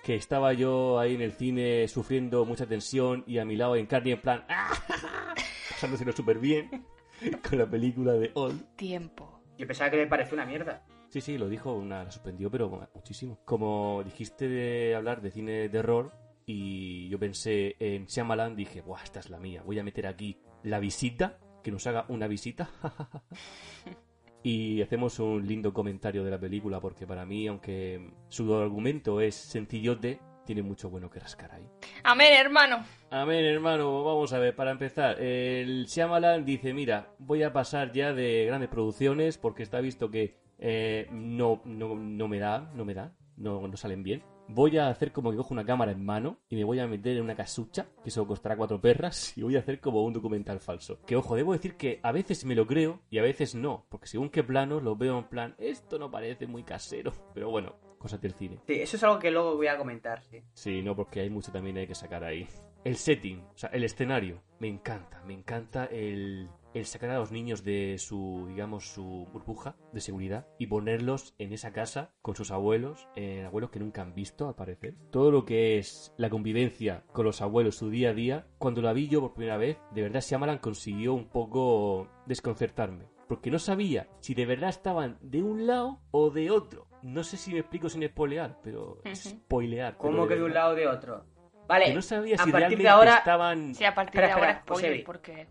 que estaba yo ahí en el cine sufriendo mucha tensión y a mi lado en carne en plan... pasándoselo súper bien con la película de Old. Tiempo. Yo pensaba que me pareció una mierda. Sí, sí, lo dijo, una, la suspendió, pero muchísimo. Como dijiste de hablar de cine de terror y yo pensé en Shyamalan, dije, ¡buah, esta es la mía! Voy a meter aquí la visita, que nos haga una visita. y hacemos un lindo comentario de la película, porque para mí, aunque su argumento es sencillote, tiene mucho bueno que rascar ahí. Amén, hermano. Amén, hermano. Vamos a ver, para empezar, el Shyamalan dice, mira, voy a pasar ya de grandes producciones porque está visto que eh, no, no, no me da, no me da, no, no salen bien. Voy a hacer como que cojo una cámara en mano y me voy a meter en una casucha, que eso costará cuatro perras, y voy a hacer como un documental falso. Que ojo, debo decir que a veces me lo creo y a veces no, porque según qué planos lo veo en plan, esto no parece muy casero. Pero bueno, cosas del cine. Sí, eso es algo que luego voy a comentar, sí. Sí, no, porque hay mucho también hay que sacar ahí. El setting, o sea, el escenario, me encanta, me encanta el, el sacar a los niños de su, digamos, su burbuja de seguridad y ponerlos en esa casa con sus abuelos, eh, abuelos que nunca han visto, al parecer. Todo lo que es la convivencia con los abuelos, su día a día, cuando la vi yo por primera vez, de verdad Shyamalan consiguió un poco desconcertarme. Porque no sabía si de verdad estaban de un lado o de otro. No sé si me explico sin spoilear, pero... Spoilear. ¿Cómo pero que de un lado o de otro? Vale, Que no sabía a si partir realmente de ahora, estaban... Sí, a partir Espera, de ahora espera, spoiler, porque...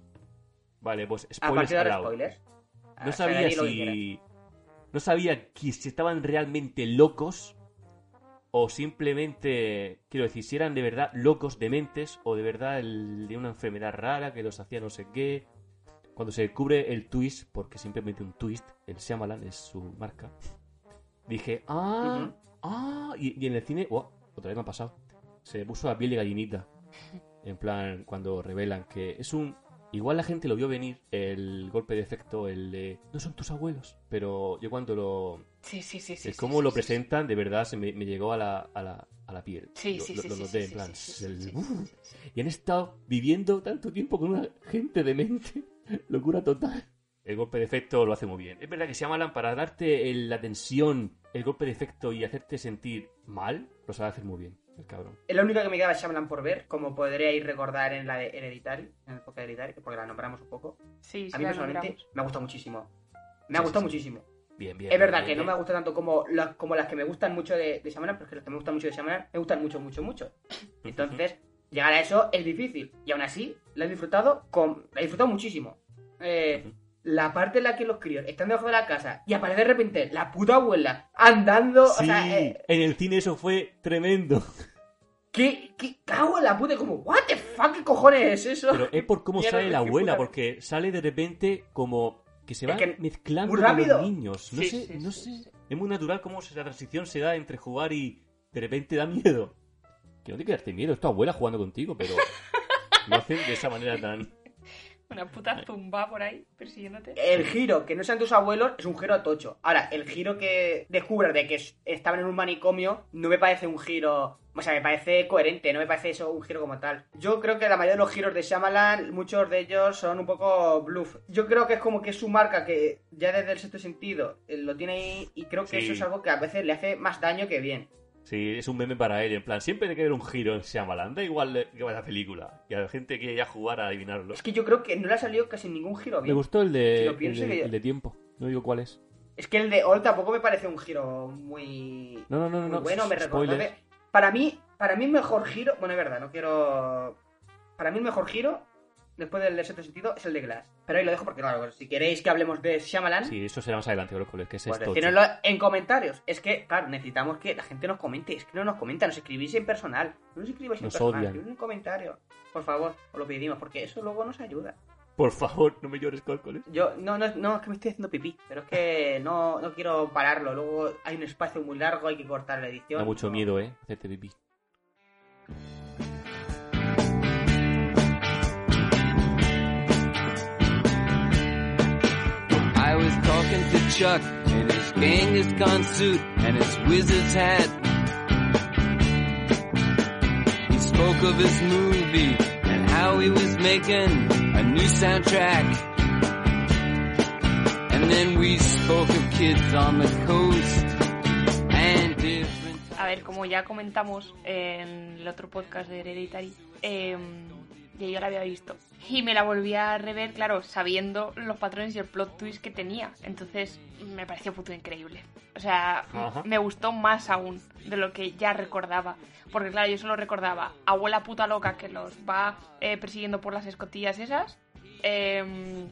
Vale, pues a spoilers partir de spoilers. No Ah, sabía si... No sabía que si estaban realmente locos o simplemente, quiero decir, si eran de verdad locos, dementes o de verdad el- de una enfermedad rara que los hacía no sé qué. Cuando se descubre el twist, porque siempre mete un twist, el Shyamalan es su marca, dije, ah, ah, y, y en el cine, oh, otra vez me ha pasado, se me puso la piel de gallinita. En plan, cuando revelan que es un... Igual la gente lo vio venir, el golpe de efecto, el de... No son tus abuelos. Pero yo cuando lo... Sí, sí, sí, sí. el sí, cómo sí, lo sí, presentan, de verdad, se me, me llegó a la, a, la, a la piel. Sí, sí, sí. lo noté, en. Y han estado viviendo tanto tiempo con una gente demente. Locura total. El golpe de efecto lo hace muy bien. Es verdad que Shyamalan, para darte el- la tensión, el golpe de efecto y hacerte sentir mal, lo sabe hacer muy bien, el cabrón. Es la única que me queda Shyamalan por ver, como podríais recordar en la de Hereditary, en el podcast de Hereditary, porque la nombramos un poco. Sí, sí, A mí la personalmente nombramos. me ha gustado muchísimo. Me Sí, ha gustado sí, sí. muchísimo. Bien, bien. Es verdad bien, que no me gusta tanto como las, como las que me gustan mucho de, de Shyamalan, pero es que las que me gustan mucho de Shyamalan me gustan mucho, mucho, mucho. Entonces, llegar a eso es difícil. Y aún así, la he disfrutado con... La he disfrutado muchísimo. Eh, la parte en la que los críos están debajo de la casa y aparece de repente la puta abuela andando, Sí, o sea, eh, en el cine eso fue tremendo. ¿qué, qué cago en la puta? Como, what the fuck, ¿qué cojones es eso? Pero es por cómo sale la abuela, puta- porque sale de repente como que se Es va que mezclando muy con rápido. los niños. No Sí, sé, sí, no sí, sé. sí. Es muy natural cómo la transición se da entre jugar y de repente da miedo. Que no te quedaste miedo, es tu abuela jugando contigo, pero lo hacen de esa manera tan... Una puta zumba por ahí persiguiéndote. El giro que no sean tus abuelos es un giro tocho. Ahora, el giro que descubres de que es- estaban en un manicomio no me parece un giro. O sea, me parece coherente, no me parece eso un giro como tal. Yo creo que la mayoría de los giros de Shyamalan, muchos de ellos son un poco bluff. Yo creo que es como que es su marca que ya desde el sexto sentido eh, lo tiene ahí y creo que Sí. eso es algo que a veces le hace más daño que bien. Sí, es un meme para él, en plan, siempre hay que ver un giro en Shyamalan, da igual que vaya la película. Y a la gente que ya jugar a adivinarlo. Es que yo creo que no le ha salido casi ningún giro Me bien. gustó el de, Si lo el de, que- el de tiempo, no digo cuál es. Es que el de All tampoco me parece un giro muy. No, no, no, no, muy no, bueno, me recuerda. Para mí, para mí el mejor giro. Bueno, es verdad, no quiero. Para mí el mejor giro, después del de sexto sentido, es el de Glass. Pero ahí lo dejo porque, claro, si queréis que hablemos de Shyamalan, Sí, eso será más adelante, brócolis, que es pues esto. decírnoslo en comentarios. Es que, claro, necesitamos que la gente nos comente. Es que no nos comenta, nos escribís en personal. No nos escribáis en Nos personal, odian. escribid en comentario. Por favor, os lo pedimos, porque eso luego nos ayuda. Por favor, no me llores, córcoles. Yo, no, no, no, es que me estoy haciendo pipí, pero es que no, no quiero pararlo. Luego hay un espacio muy largo, hay que cortar la edición. Da mucho No. miedo, eh, hacerte pipí. Chuck in his Genghis suit and his wizard's hat. He spoke of his movie and how he was making a new soundtrack. And then we spoke of kids on the coast and different. A ver, como ya comentamos en el otro podcast de Hereditary, eh, yo ya la había visto. Y me la volví a rever, claro, sabiendo los patrones y el plot twist que tenía. Entonces me pareció puto increíble. O sea, Ajá. me gustó más aún de lo que ya recordaba. Porque claro, yo solo recordaba abuela puta loca que los va eh, persiguiendo por las escotillas esas. em,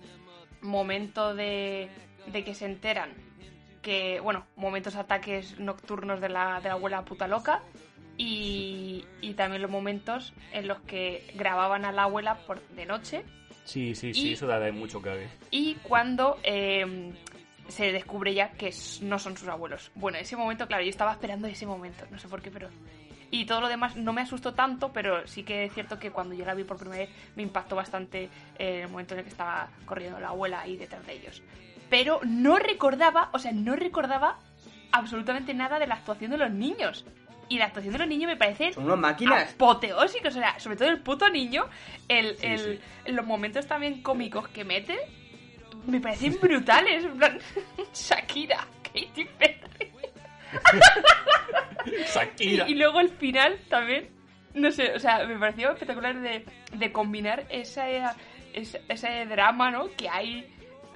momento de, de que se enteran que, bueno, momentos ataques nocturnos de la, de la abuela puta loca y, y también los momentos en los que grababan a la abuela por, de noche Sí, sí, sí, Y- eso da de mucho cague. y cuando eh, se descubre ya que no son sus abuelos. Bueno, ese momento, claro, yo estaba esperando ese momento, no sé por qué, pero... Y todo lo demás no me asustó tanto, pero sí que es cierto que cuando yo la vi por primera vez me impactó bastante eh, el momento en el que estaba corriendo la abuela ahí detrás de ellos. Pero no recordaba, o sea, no recordaba absolutamente nada de la actuación de los niños. Y la actuación de los niños me parece Son máquinas. apoteósicos, o sea, sobre todo el puto niño, el, Sí, el- sí. los momentos también cómicos que mete, me parecen brutales. En plan, Shakira, Katy Perry. Shakira. Y, y luego el final también, no sé, o sea, me pareció espectacular de, de combinar ese, ese, ese drama, ¿no? Que hay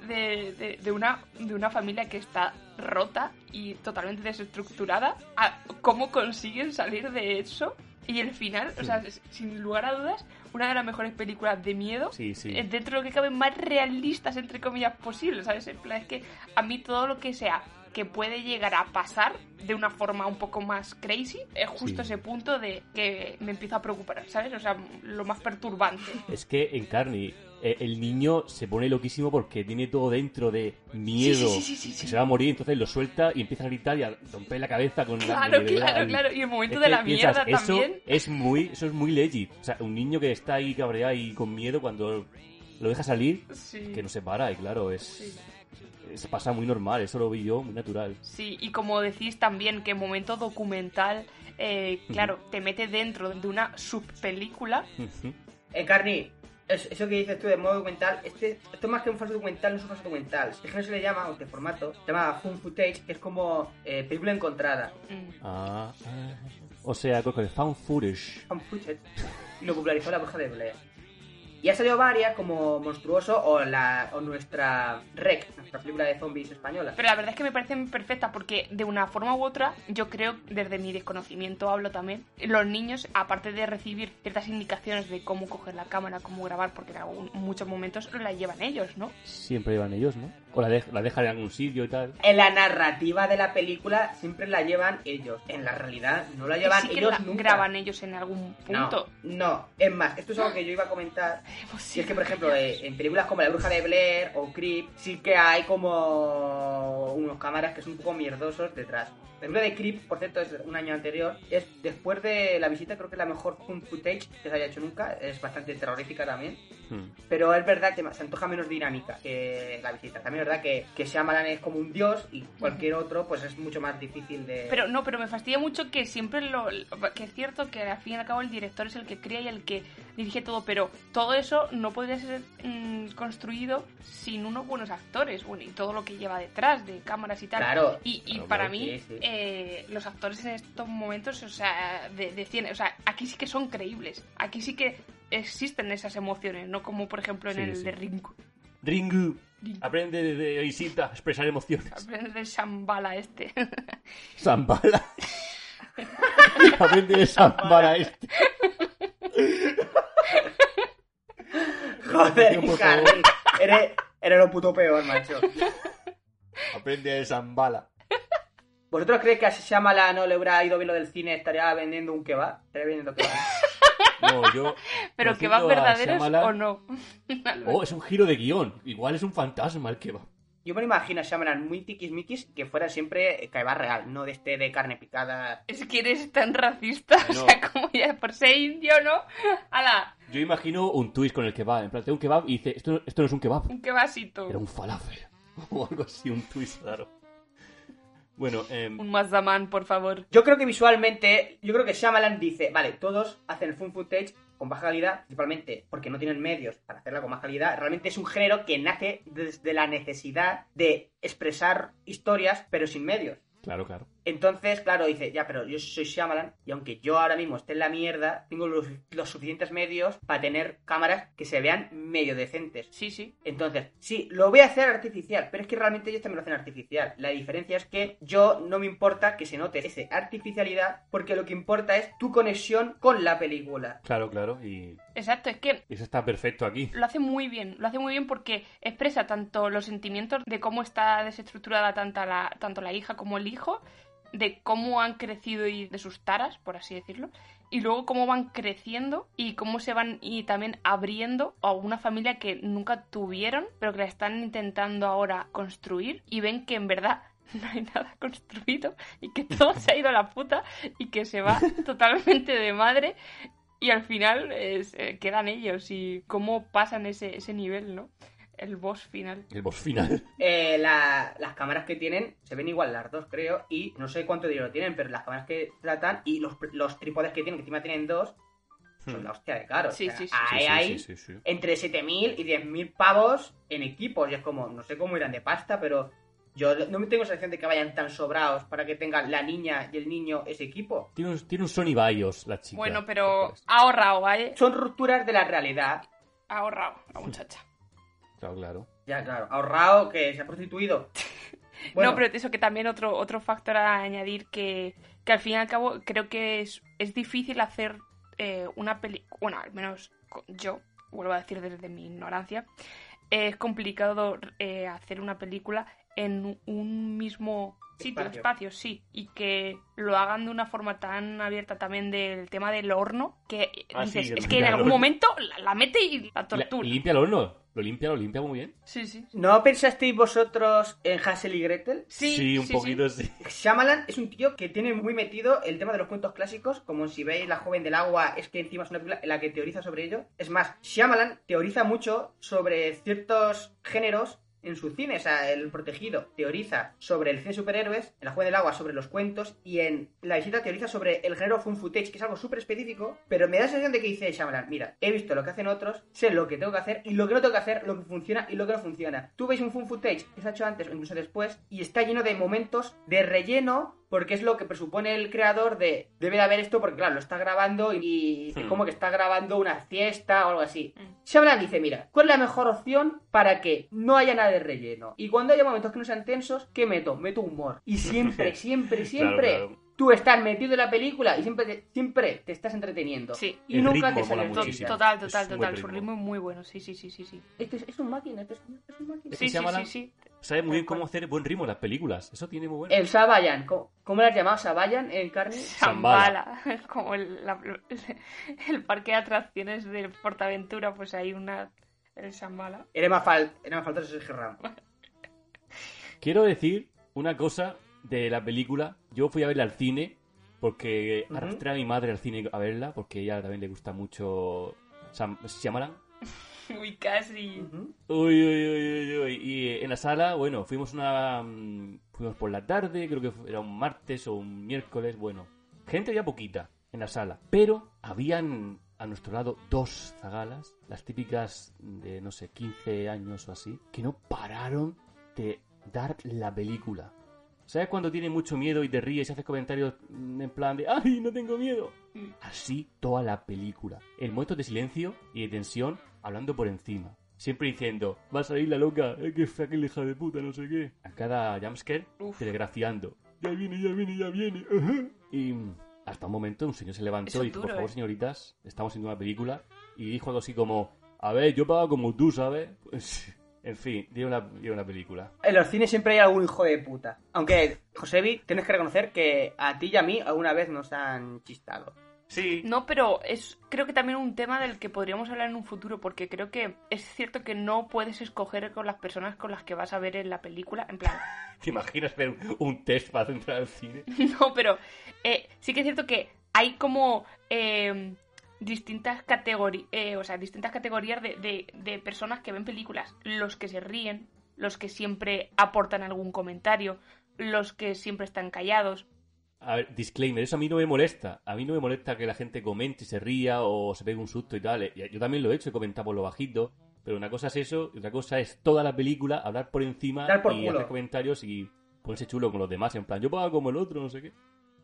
de, de, de una, de una familia que está rota y totalmente desestructurada, a cómo consiguen salir de eso. Y el final, o sea, sin lugar a dudas, una de las mejores películas de miedo Sí, sí. dentro de lo que caben más realistas, entre comillas, posibles, ¿sabes? En plan, es que a mí todo lo que sea que puede llegar a pasar de una forma un poco más crazy es justo Sí. ese punto de que me empiezo a preocupar, ¿sabes? O sea, lo más perturbante. Es que en Carney el niño se pone loquísimo porque tiene todo dentro de miedo. Sí, sí, sí, sí, sí, que sí. se va a morir, entonces lo suelta y empieza a gritar y a romper la cabeza con la Claro, nevera claro, claro. Y el momento Es de que la piensas, mierda eso también. Es muy, eso es muy legit. O sea, un niño que está ahí cabreado y con miedo cuando lo deja salir, Sí. que no se para, y claro, es, Sí. es- pasa muy normal, eso lo vi yo, muy natural. Sí, y como decís también que momento documental, eh, claro, te mete dentro de una subpelícula. Eh, Carni, eso que dices tú de modo documental, este, esto más que un falso documental, no es un falso documental. Es que no se le llama, o de formato, se llama Fun Footage, que es como eh, película encontrada. Mm. Ah, o sea, con el found footage. Fun Footage. Y lo popularizó la bruja de Blair. Y ha salido varias, como Monstruoso o, la, o nuestra Rec, nuestra película de zombies española. Pero la verdad es que me parecen perfectas porque de una forma u otra, yo creo, desde mi desconocimiento hablo también, los niños, aparte de recibir ciertas indicaciones de cómo coger la cámara, cómo grabar, porque en algún- muchos momentos la llevan ellos, ¿no? Siempre llevan ellos, ¿no? O la, de- la dejan en algún sitio y tal. En la narrativa de la película siempre la llevan ellos. En la realidad no la llevan sí que ellos la nunca. graban ellos en algún punto. No, no. Es más, esto es algo que yo iba a comentar. Y es que, por ejemplo, eh, en películas como La Bruja de Blair o Creep, sí que hay como unos cámaras que son un poco mierdosos detrás. La película de Creep, por cierto, es un año anterior. Es después de la visita, creo que es la mejor home footage que se haya hecho nunca. Es bastante terrorífica también. Hmm. Pero es verdad que se antoja menos dinámica que la visita. También verdad que, que Shyamalan es como un dios y cualquier otro pues es mucho más difícil de... Pero no, pero me fastidia mucho que siempre lo. que es cierto que al fin y al cabo el director es el que crea y el que dirige todo, pero todo eso no podría ser mm, construido sin unos buenos actores, bueno, y todo lo que lleva detrás de cámaras y tal. Claro. Y, y Claro, para mí, sí, sí. eh, los actores en estos momentos, o sea, de, de cine, o sea, aquí sí que son creíbles. Aquí sí que existen esas emociones, no como por ejemplo en Sí, el sí. de Ringo. Ringu, aprende de, de Isita a expresar emociones. Aprende de Shambhala este. Zambala. aprende de Zambala este. Joder. Carly, eres, eres lo puto peor, macho. Aprende de Zambala. ¿Vosotros creéis que a Shyamalan no le hubiera ido bien lo del cine? ¿Estaría vendiendo un kebab? ¿Estaría vendiendo kebab? No, yo. Pero que van verdaderos Shyamalan- o no. Oh, es un giro de guion. Igual es un fantasma el que va. Yo me lo imagino a Shyamalan muy tiquismiquis que fuera siempre kebab real, no de este de carne picada. Es que eres tan racista, No. o sea, como ya por ser indio, ¿no? ¡Hala! Yo imagino un twist con el kebab. En plan, tengo un kebab y dice: Esto, esto no es un kebab, Un que vasito. era un falafel. O algo así, un twist raro. Bueno, em, Un Mazdaman, por favor. Yo creo que visualmente, yo creo que Shyamalan dice, vale, todos hacen el fun footage con baja calidad, principalmente porque no tienen medios para hacerla con más calidad. Realmente es un género que nace desde la necesidad de expresar historias, pero sin medios. claro, claro. Entonces, claro, dice, ya, pero yo soy Shyamalan y aunque yo ahora mismo esté en la mierda, tengo los, los suficientes medios para tener cámaras que se vean medio decentes. Sí, sí. Entonces, sí, lo voy a hacer artificial, pero es que realmente ellos también lo hacen artificial. La diferencia es que yo no me importa que se note esa artificialidad, porque lo que importa es tu conexión con la película. Claro, claro. Y Exacto, es que eso está perfecto aquí. lo hace muy bien. Lo hace muy bien porque expresa tanto los sentimientos de cómo está desestructurada tanto la, tanto la hija como el hijo, de cómo han crecido y de sus taras, por así decirlo, y luego cómo van creciendo y cómo se van y también abriendo a una familia que nunca tuvieron, pero que la están intentando ahora construir y ven que en verdad no hay nada construido y que todo se ha ido a la puta y que se va totalmente de madre y al final eh, quedan ellos y cómo pasan ese, ese nivel, ¿no? El boss final. El boss final. Eh, la- las cámaras que tienen se ven igual las dos, creo, y no sé cuánto dinero tienen, pero las cámaras que tratan y los, los trípodes que tienen, que encima tienen dos, son la hostia de caro. Sí, O sea, sí, sí. Ahí hay sí, sí, sí. entre 7.000 y 10.000 pavos en equipos. Y es como, no sé cómo irán de pasta, pero yo no me tengo sensación de que vayan tan sobrados para que tengan la niña y el niño ese equipo. Tiene un, tiene un Sony Bios, la chica. Bueno, pero ha ahorrado, ¿vale? Son rupturas de la realidad. Ha ahorrado la muchacha. Claro, claro. Ya, claro, ahorrado que se ha prostituido. Bueno, No, pero eso que también otro, otro factor a añadir que, que al fin y al cabo creo que es, es difícil hacer eh, una película, bueno, al menos yo, vuelvo a decir desde mi ignorancia, es complicado eh, hacer una película en un mismo sitio, Espacio. espacio, sí, y que lo hagan de una forma tan abierta también del tema del horno, que Ah, dices, es que en algún horno. momento la, la mete y la Y la- tortura. y limpia el horno. Lo limpia, lo limpia muy bien. Sí, sí. ¿no pensasteis vosotros en Hansel y Gretel? Sí, un sí, poquito sí. Shyamalan es un tío que tiene muy metido el tema de los cuentos clásicos, como si veis La joven del agua, es que encima es una película en la que teoriza sobre ello. Es más, Shyamalan teoriza mucho sobre ciertos géneros en su cine, o sea, El Protegido teoriza sobre el cine de superhéroes, en La joven del agua sobre los cuentos, y en La visita teoriza sobre el género fun footage, que es algo súper específico, pero me da la sensación de que dice Shyamalan, mira, he visto lo que hacen otros, sé lo que tengo que hacer, y lo que no tengo que hacer, lo que funciona y lo que no funciona. Tú veis un fun footage que se ha hecho antes o incluso después, y está lleno de momentos de relleno porque es lo que presupone el creador de debe de haber esto porque claro, lo está grabando y es Hmm. como que está grabando una fiesta o algo así. Mm. Shyamalan dice, mira, ¿cuál es la mejor opción para que no haya nada de relleno? Y cuando haya momentos que no sean tensos, ¿qué meto? Meto humor. Y siempre, siempre, siempre Claro, claro. tú estás metido en la película y siempre te, siempre te estás entreteniendo. Sí. Y El nunca ritmo te sale. Total, total, total. Su ritmo. es muy bueno. Sí, sí, sí, sí, sí. Este es, es un máquina, este es un máquina. Es Sí, sí, sí, sí. Sabe muy bien cómo hacer buen ritmo en las películas. Eso tiene muy bueno. El Sabayan, ¿cómo, cómo le has llamado? ¿Sabayan en carne? Zambala. Como el, la- el parque de atracciones de Portaventura, pues hay una. El Zambala. Era más, fal era más Sergio Ramos. Quiero decir una cosa de la película. Yo fui a verla al cine porque arrastré a mi madre al cine a verla porque a ella también le gusta mucho Sam Shyamalan. Uy, casi. Uy, uy, uy, uy, uy. Y eh, en la sala, bueno, fuimos una. mm, Fuimos por la tarde, creo que fu- era un martes o un miércoles, bueno. Gente había poquita en la sala. Pero habían a nuestro lado dos zagalas, las típicas de, no sé, 15 años o así, que no pararon de dar la película. ¿Sabes cuando tienes mucho miedo y te ríes y haces comentarios mm, en plan de ¡Ay, no tengo miedo! Así toda la película. En momentos de silencio y de tensión, hablando por encima. Siempre diciendo, va a salir la loca, eh, que fea que hija de puta, no sé qué. A cada jumpscare, Uf. telegrafiando. Ya viene, ya viene, ya viene. Y mm, hasta un momento un señor se levantó y es dijo, duro, por favor, eh. señoritas, estamos haciendo una película. Y dijo algo así como, a ver, yo pago como tú, ¿sabes? Pues, en fin, dio una, dio una película. En los cines siempre hay algún hijo de puta. Aunque, Josebi, tienes que reconocer que a ti y a mí alguna vez nos han chistado. Sí. No, pero es creo que también un tema del que podríamos hablar en un futuro, porque creo que es cierto que no puedes escoger con las personas con las que vas a ver en la película. En plan, ¿Te imaginas ver un, un test para entrar al cine? no, pero eh, sí que es cierto que hay como eh, distintas categorías, o sea, distintas categorías de, de- de personas que ven películas. Los que se ríen, los que siempre aportan algún comentario, los que siempre están callados. A ver, disclaimer, eso a mí no me molesta. A mí no me molesta que la gente comente, se ría o se pegue un susto y tal. Eh, Yo también lo he hecho, he comentado por lo bajito. Pero una cosa es eso y otra cosa es toda la película, hablar por encima por y culo. hacer comentarios y ponerse chulo con los demás. En plan, yo pago como el otro, no sé qué.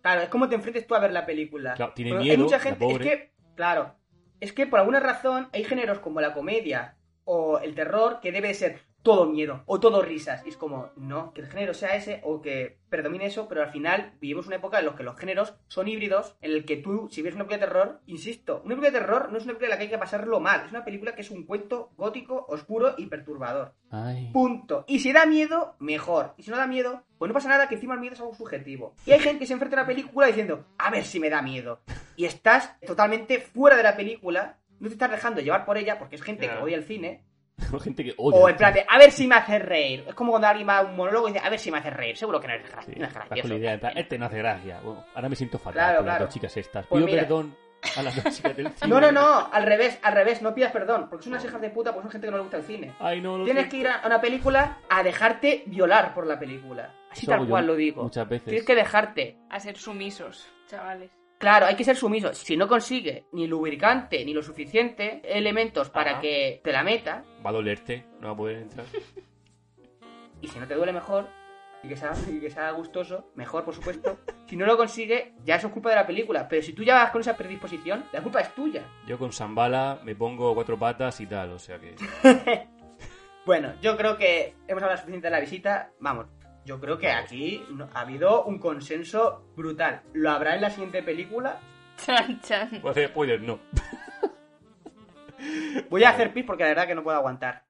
Claro, es como te enfrentes tú a ver la película. Claro, tiene miedo, Hay mucha la gente, es que, claro, es que por alguna razón hay géneros como la comedia o el terror que debe de ser todo miedo o todo risas. Y es como, no, que el género sea ese o que predomine eso, pero al final vivimos una época en la que los géneros son híbridos, en el que tú, si ves una película de terror, insisto, una película de terror no es una película en la que hay que pasarlo mal, es una película que es un cuento gótico, oscuro y perturbador. Ay. Punto. Y si da miedo, mejor. Y si no da miedo, pues no pasa nada, que encima el miedo es algo subjetivo. Y hay gente que se enfrenta a la película diciendo, a ver si me da miedo. Y estás totalmente fuera de la película, no te estás dejando llevar por ella, porque es gente que Claro. odia el cine. gente que odia. O en plan de, a ver si me hace reír. Es como cuando alguien va a un monólogo y dice, a ver si me hace reír. Seguro que no es, gra- Sí, no es gracioso. la idea este no hace gracia. Bueno, ahora me siento fatal Claro, con las dos chicas estas. Pues Pido perdón a las dos chicas del cine. No, no, no, al revés, al revés, no pidas perdón, porque son unas hijas de puta, pues son gente que no le gusta el cine. Ay, no, lo Tienes que ir a una película a dejarte violar por la película. Así Eso tal cual lo digo. muchas veces. Tienes que dejarte. A ser sumisos, chavales. Claro, hay que ser sumiso. Si no consigue ni lubricante ni lo suficiente elementos para Ajá. que te la meta, Va a dolerte, no va a poder entrar. y si no te duele mejor, y que sea, y que sea gustoso, mejor por supuesto. Si no lo consigue, ya eso es culpa de la película. Pero si tú ya vas con esa predisposición, la culpa es tuya. Yo con Zambala me pongo cuatro patas y tal, o sea que... Bueno, yo creo que hemos hablado suficiente de la visita. Vamos, yo creo que aquí no- ha habido un consenso brutal. ¿Lo habrá en la siguiente película? Chan, chan. Voy a hacer spoilers, no. Voy a hacer pis porque la verdad que no puedo aguantar.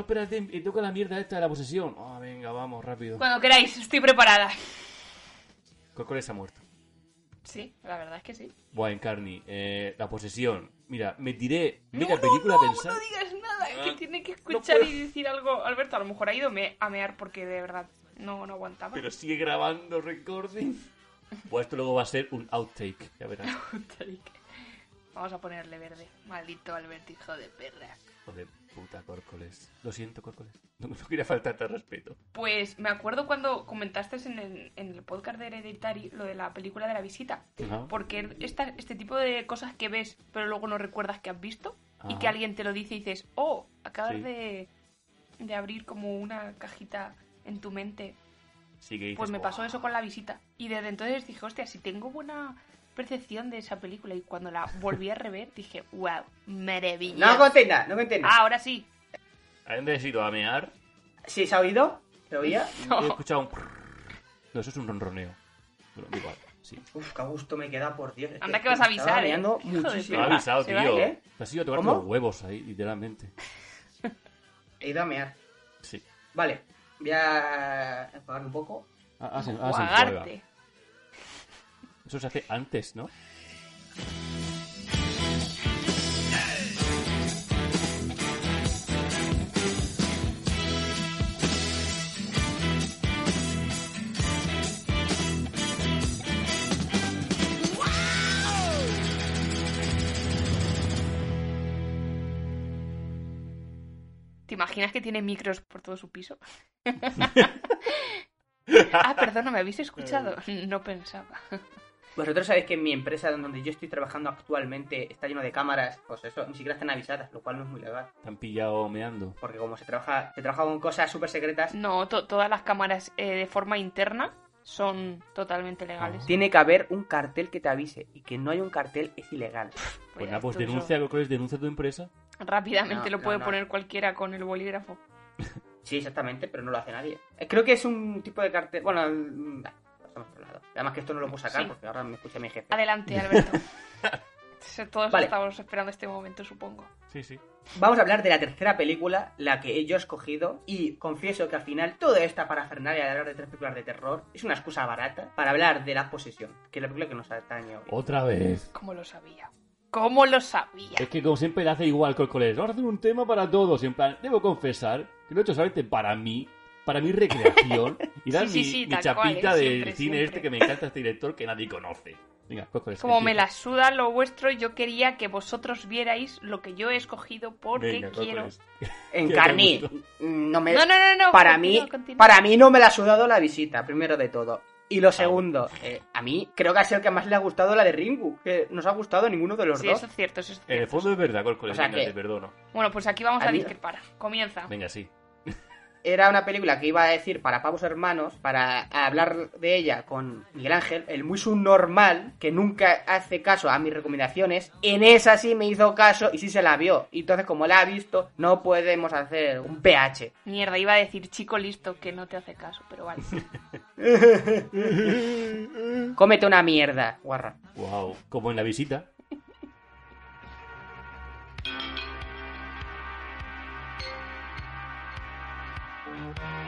No, espérate, toca la mierda esta de la posesión. Ah, venga, vamos, rápido. Cuando queráis, estoy preparada. Córcoles ha muerto. Sí, la verdad es que sí. Buah, Encarni, eh, la posesión. Mira, me tiré media no, película no, a pensar. no digas nada, que Ah, tiene que escuchar y decir algo. Alberto, a lo mejor ha ido me- a mear porque de verdad no, no aguantaba. Pero sigue grabando recording. Pues esto luego va a ser un outtake, ya verás. Vamos a ponerle verde. Maldito Alberto, hijo de perra. Joder, puta, Córcoles. Lo siento, Córcoles. No, no quería faltarte al respeto. Pues me acuerdo cuando comentaste en el, en el podcast de Hereditary lo de la película de la visita. Ajá. Porque esta- este tipo de cosas que ves, pero luego no recuerdas que has visto, y que alguien te lo dice y dices, oh, acabas Sí. de, de abrir como una cajita en tu mente. Sí que dices, Pues me pasó eso con la visita. Y desde entonces dije, hostia, si tengo buena percepción de esa película. Y cuando la volví a rever, dije, wow, maravilla. No contéis nada, no contéis nada. Ah, ahora sí. ¿A dónde has ido a mear? ¿Sí se ha oído? ¿Se oía? He escuchado un... No, eso es un ronroneo. Bueno, igual, sí. Uf, qué a gusto me queda, por Dios. Anda que vas a avisar, ¿eh? muchísimo. Me ha avisado, se va, tío. ¿eh? Te has ido a ¿Cómo? los huevos ahí, literalmente. He ido a mear. Sí. Vale, voy a apagar un poco. Ah, ah, se- Eso se hace antes, ¿no? ¿Te imaginas que tiene micros por todo su piso? ah, perdona, ¿me habéis escuchado? No pensaba. Vosotros sabéis que en mi empresa donde yo estoy trabajando actualmente está lleno de cámaras, pues eso, ni siquiera están avisadas, lo cual no es muy legal. Te han pillado meando. Porque como se trabaja, se trabaja con cosas súper secretas, No, to- todas las cámaras eh, de forma interna son totalmente legales. tiene que haber un cartel que te avise. Y que no haya un cartel es ilegal. Pues nada, pues esto- denuncia, Córcoles, denuncia tu empresa. Rápidamente No, lo puede no. poner cualquiera con el bolígrafo. Sí, exactamente, pero no lo hace nadie. Eh, Creo que es un tipo de cartel. Bueno, pasamos por el lado. Además que esto no lo puedo sacar Sí. porque ahora me escucha mi jefe. Adelante, Alberto. Todos Vale. estábamos esperando este momento, supongo. Sí, sí. Vamos a hablar de la tercera película, la que yo he escogido, y confieso que al final toda esta parafernalia de hablar de tres películas de terror es una excusa barata para hablar de La Posesión, que es la película que nos atañe hoy. Otra vez. ¿Cómo lo sabía? ¿Cómo lo sabía? Es que como siempre le hace igual Córcoles. Vamos a hacer un tema para todos. Y en plan, debo confesar que lo he hecho solamente para mí, para mi recreación, y dar Sí, sí, mi, sí, cual, chapita ¿eh? del cine siempre. este que me encanta este director que nadie conoce. Venga, Córcoles. Como me la suda lo vuestro, yo quería que vosotros vierais lo que yo he escogido porque Venga, quiero. Córcoles. Encarni, ¿Qué te gustó? no me... No, no, no, no. para continúa, mí, continúa. para mí no me la ha sudado la visita, primero de todo. Y lo segundo, eh, a mí creo que ha sido el que más le ha gustado la de Ringu, que nos ha gustado ninguno de los Sí, dos. eso es cierto, eso es En el cierto. fondo es verdad, Córcoles. O sea que- te perdono. Bueno, pues aquí vamos a, A discrepar. Comienza. Venga, sí. Era una película que iba a decir para pavos hermanos, para hablar de ella con Miguel Ángel, el muy subnormal, que nunca hace caso a mis recomendaciones. En esa sí me hizo caso y sí se la vio. Y entonces, como la ha visto, no podemos hacer un PH. Mierda, iba a decir chico listo que no te hace caso, pero vale. Cómete una mierda, guarra. Wow. Como en la visita. thank you.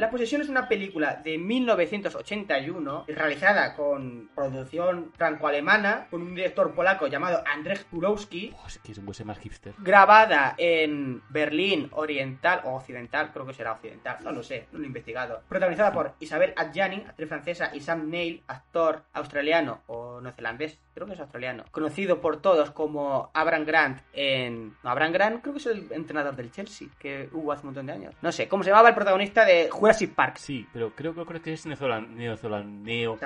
La posesión es una película de 1981 realizada con producción franco-alemana con un director polaco llamado Andrzej Turowski Oh, es que es un huese más hipster. grabada en Berlín Oriental o Occidental, creo que será Occidental, no lo sé, no lo he investigado. Protagonizada por Isabel Adjani, actriz francesa, y Sam Neill, actor australiano o neozelandés, creo que es australiano, conocido por todos como Abraham Grant en... No, Abraham Grant creo que es el entrenador del Chelsea, que hubo hace un montón de años. No sé, ¿cómo se llamaba el protagonista de Jurassic Park? Sí, pero creo, creo que es neozelan- neozelan- neo...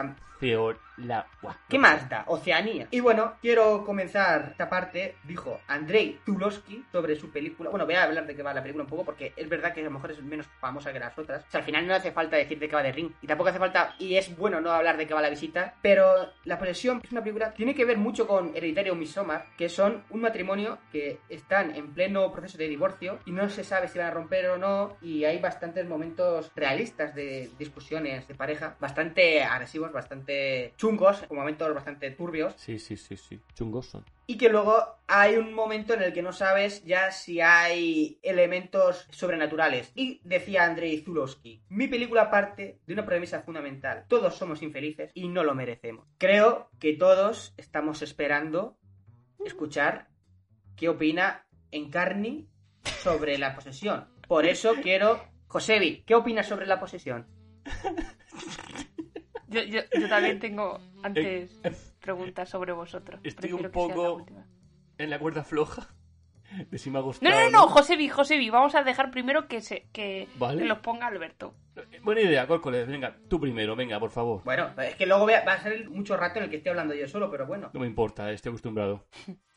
Theo... la... Buah, ¿Qué más da? Oceanía. Y bueno, quiero comenzar esta parte, dijo Andrei Tulowski sobre su película. Bueno, voy a hablar de qué va la película un poco porque es verdad que a lo mejor es menos famosa que las otras. O sea, al final no hace falta decir de qué va de Ring. Y tampoco hace falta, y es bueno no hablar de qué va la visita. Pero La Posesión es una película tiene que ver mucho con Hereditario Midsommar, que son un matrimonio que están en pleno proceso de divorcio y no se sabe si van a romper o no. Y hay bastantes momentos realistas de discusiones de pareja, bastante agresivos, bastante chungos, con momentos bastante turbios. Sí, sí, sí, sí. Chungos son. Y que luego hay un momento en el que no sabes ya si hay elementos sobrenaturales. Y decía Andrei Zulowski, mi película parte de una premisa fundamental. Todos somos infelices y no lo merecemos. Creo que todos estamos esperando escuchar qué opina Encarni sobre la posesión. Por eso quiero... Josebi, ¿qué opinas sobre la posesión? Yo, yo, yo también tengo antes preguntas sobre vosotros. Estoy Prefiero un la poco última. en la cuerda floja de si me ha No, gustado. no, no, no, Josebi, Josebi, vamos a dejar primero que se que, Vale. que los ponga Alberto. Buena idea, Córcoles. Venga, tú primero, venga, por favor. Bueno, es que luego voy a- va a ser mucho rato en el que esté hablando yo solo, pero bueno. No me importa, estoy acostumbrado.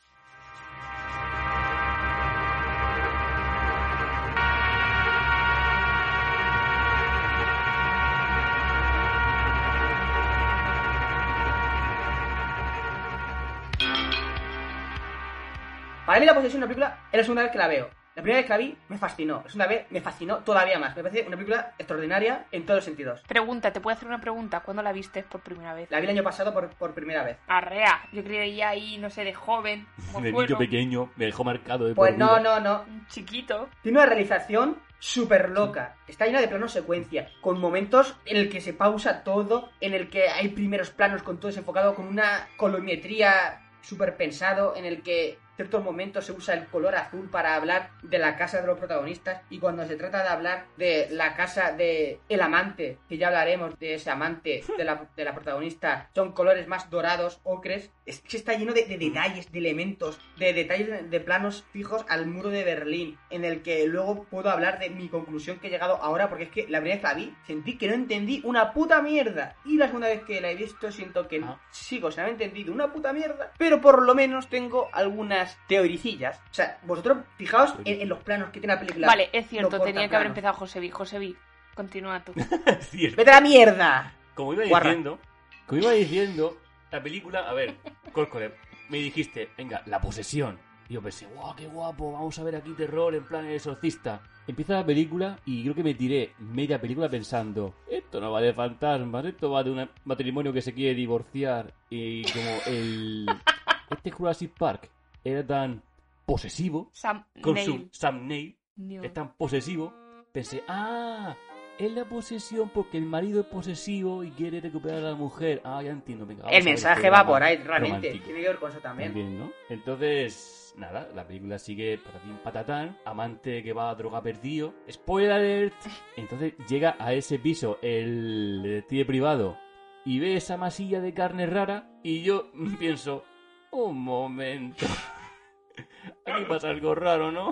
Para mí La Posesión es una película, es la segunda vez que la veo. La primera vez que la vi me fascinó. La segunda vez me fascinó todavía más. Me parece una película extraordinaria en todos los sentidos. Pregunta, te puedo hacer una pregunta. ¿Cuándo la viste por primera vez? La vi el año pasado por, por primera vez. Arrea, yo creía ahí, no sé, de joven, De niño pequeño, me dejó marcado de Pues no, no, no. un chiquito. Tiene una realización súper loca. Está llena de planos secuencia, con momentos en el que se pausa todo, en el que hay primeros planos con todo desenfocado, con una colometría súper pensado, en el que ciertos momentos se usa el color azul para hablar de la casa de los protagonistas y cuando se trata de hablar de la casa de el amante, que ya hablaremos de ese amante de la, de la protagonista, son colores más dorados, ocres, es que está lleno de, de detalles, de elementos, de detalles de, de planos fijos al muro de Berlín, en el que luego puedo hablar de mi conclusión que he llegado ahora, porque es que la primera vez que la vi, sentí que no entendí una puta mierda. Y la segunda vez que la he visto, siento que Ah. sigo sin haber entendido una puta mierda, pero por lo menos tengo algunas teoricillas. O sea, vosotros fijaos en, en los planos que tiene la película. Vale, es cierto, No tenía que haber empezado Josebi. Josebi, continúa tú. Cierto. ¡Vete a la mierda! Como iba Guarra. diciendo, como iba diciendo, la película, a ver, Córcoles, me dijiste, venga, la posesión. Y yo pensé, guau, qué guapo, vamos a ver aquí terror en plan exorcista. Empieza la película y creo que me tiré media película pensando, esto no va de fantasmas, esto va de un matrimonio que se quiere divorciar. Y como el... Este Jurassic Park era tan posesivo, Sam con su Sam Neill. es tan posesivo, pensé, ah, es la posesión porque el marido es posesivo y quiere recuperar a la mujer. Ah, ya entiendo, venga. El mensaje va por ahí, realmente. romántico. Tiene que ver con eso también. También, ¿no? Entonces, nada, la película sigue patatín patatán, amante que va a droga perdido, spoiler alert. Entonces llega a ese piso el detective privado y ve esa masilla de carne rara y yo pienso, un momento. Aquí pasa algo raro, ¿no?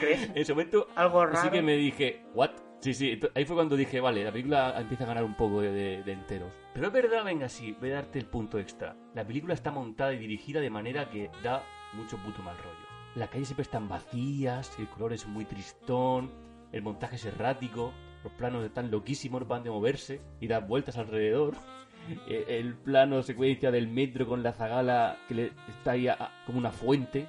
¿Crees? En ese momento Algo raro. Así que me dije, ¿what? Sí, sí, ahí fue cuando dije, vale, la película empieza a ganar un poco de, de- de enteros. Pero es verdad, venga, sí, voy a darte el punto extra. La película está montada y dirigida de manera que da mucho puto mal rollo. Las calles siempre están vacías, el color es muy tristón, el montaje es errático, los planos están loquísimos, van de moverse y dar vueltas alrededor. Eh, El plano secuencia del metro con la zagala que le está ahí a- a- como una fuente.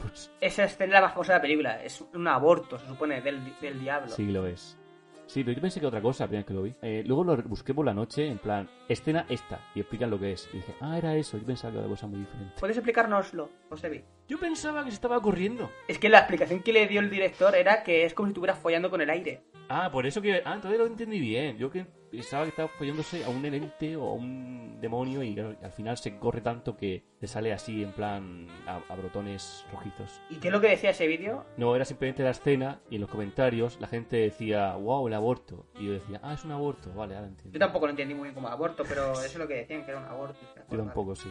Pues Esa escena es la más famosa de la película. Es un aborto, se supone, del, del diablo. Sí, lo es. Sí, pero yo pensé que otra cosa, la primera vez que lo vi. Eh, luego lo busqué por la noche, en plan, escena esta, y explican lo que es. Y dije, ah, era eso, yo pensaba que era una cosa muy diferente. ¿Puedes explicárnoslo, Josebi? Yo pensaba que se estaba corriendo. Es que la explicación que le dio el director era que es como si estuvieras follando con el aire. Ah, por eso que... Ah, entonces lo entendí bien. Yo que pensaba que estaba follándose a un ente o a un demonio y al final se corre tanto que le sale así, en plan, a, a brotones rojizos. ¿Y qué es lo que decía ese vídeo? No, era simplemente la escena y en los comentarios la gente decía, wow, el aborto. Y yo decía, ah, es un aborto, vale, ahora entiendo. Yo tampoco lo entendí muy bien como aborto, pero eso es lo que decían, que era un aborto. Yo tampoco, sí.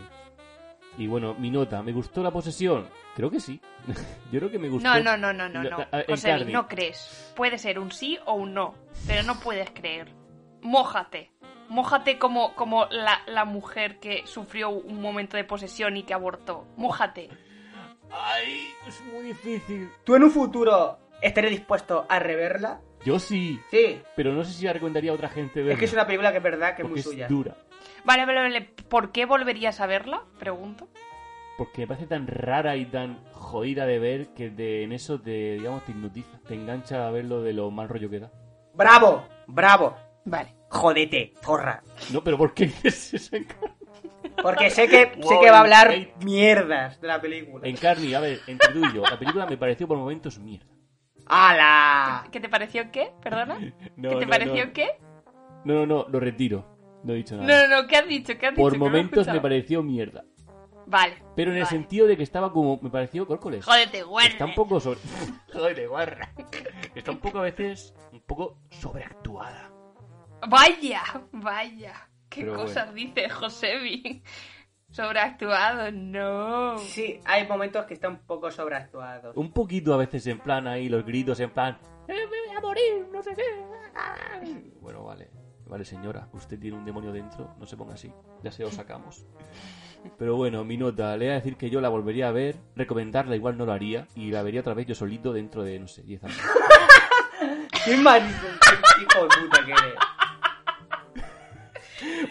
Y bueno, mi nota, ¿me gustó la posesión? Creo que sí. Yo creo que me gustó. No, no, no, no, no, no. carne. no crees. Puede ser un sí o un no, pero no puedes creer. Mójate. Mójate como, como la, la mujer que sufrió un momento de posesión y que abortó. Mójate. Ay, es muy difícil. ¿Tú en un futuro estarías dispuesto a reverla? Yo sí, Sí. pero no sé si la recomendaría a otra gente verla. Es que es una película que es verdad que es muy suya. es dura. Vale, vale, vale. ¿Por qué volverías a verla? Pregunto. Porque me parece tan rara y tan jodida de ver que de, en eso te, digamos, te hipnotiza. Te engancha a ver lo de lo mal rollo que da. ¡Bravo! ¡Bravo! Vale. Jodete, zorra. No, pero ¿por qué dices eso en Carni? Porque sé que, sé que va a hablar mierdas de la película. En Carni, a ver, entre tú y yo, la película me pareció por momentos mierda. ¡Hala! ¿Qué te pareció qué? ¿Perdona? No, ¿Qué te no, pareció no. qué? No, no, no, lo retiro. No he dicho No, nada. no, no. ¿Qué has dicho? ¿Qué has dicho? por no momentos me pareció mierda. Vale. Pero en el sentido de que estaba como. Me pareció córcoles. Jódete, guarda. Está un poco sobre. Joder, guarra. Está un poco a veces. Un poco sobreactuada. Vaya, vaya. ¿Qué Pero cosas dice Josebi? Sobreactuado, no. Sí, hay momentos que están un poco sobreactuados. Un poquito a veces en plan ahí, los gritos en plan. "Eh, me voy a morir, no sé qué. Bueno, vale. Vale, señora, usted tiene un demonio dentro, no se ponga así. Ya se lo sacamos. Pero bueno, mi nota, le voy a decir que yo la volvería a ver, recomendarla igual no lo haría, y la vería otra vez yo solito dentro de, no sé, 10 años. ¡Qué! ¡Qué hijo de puta que eres!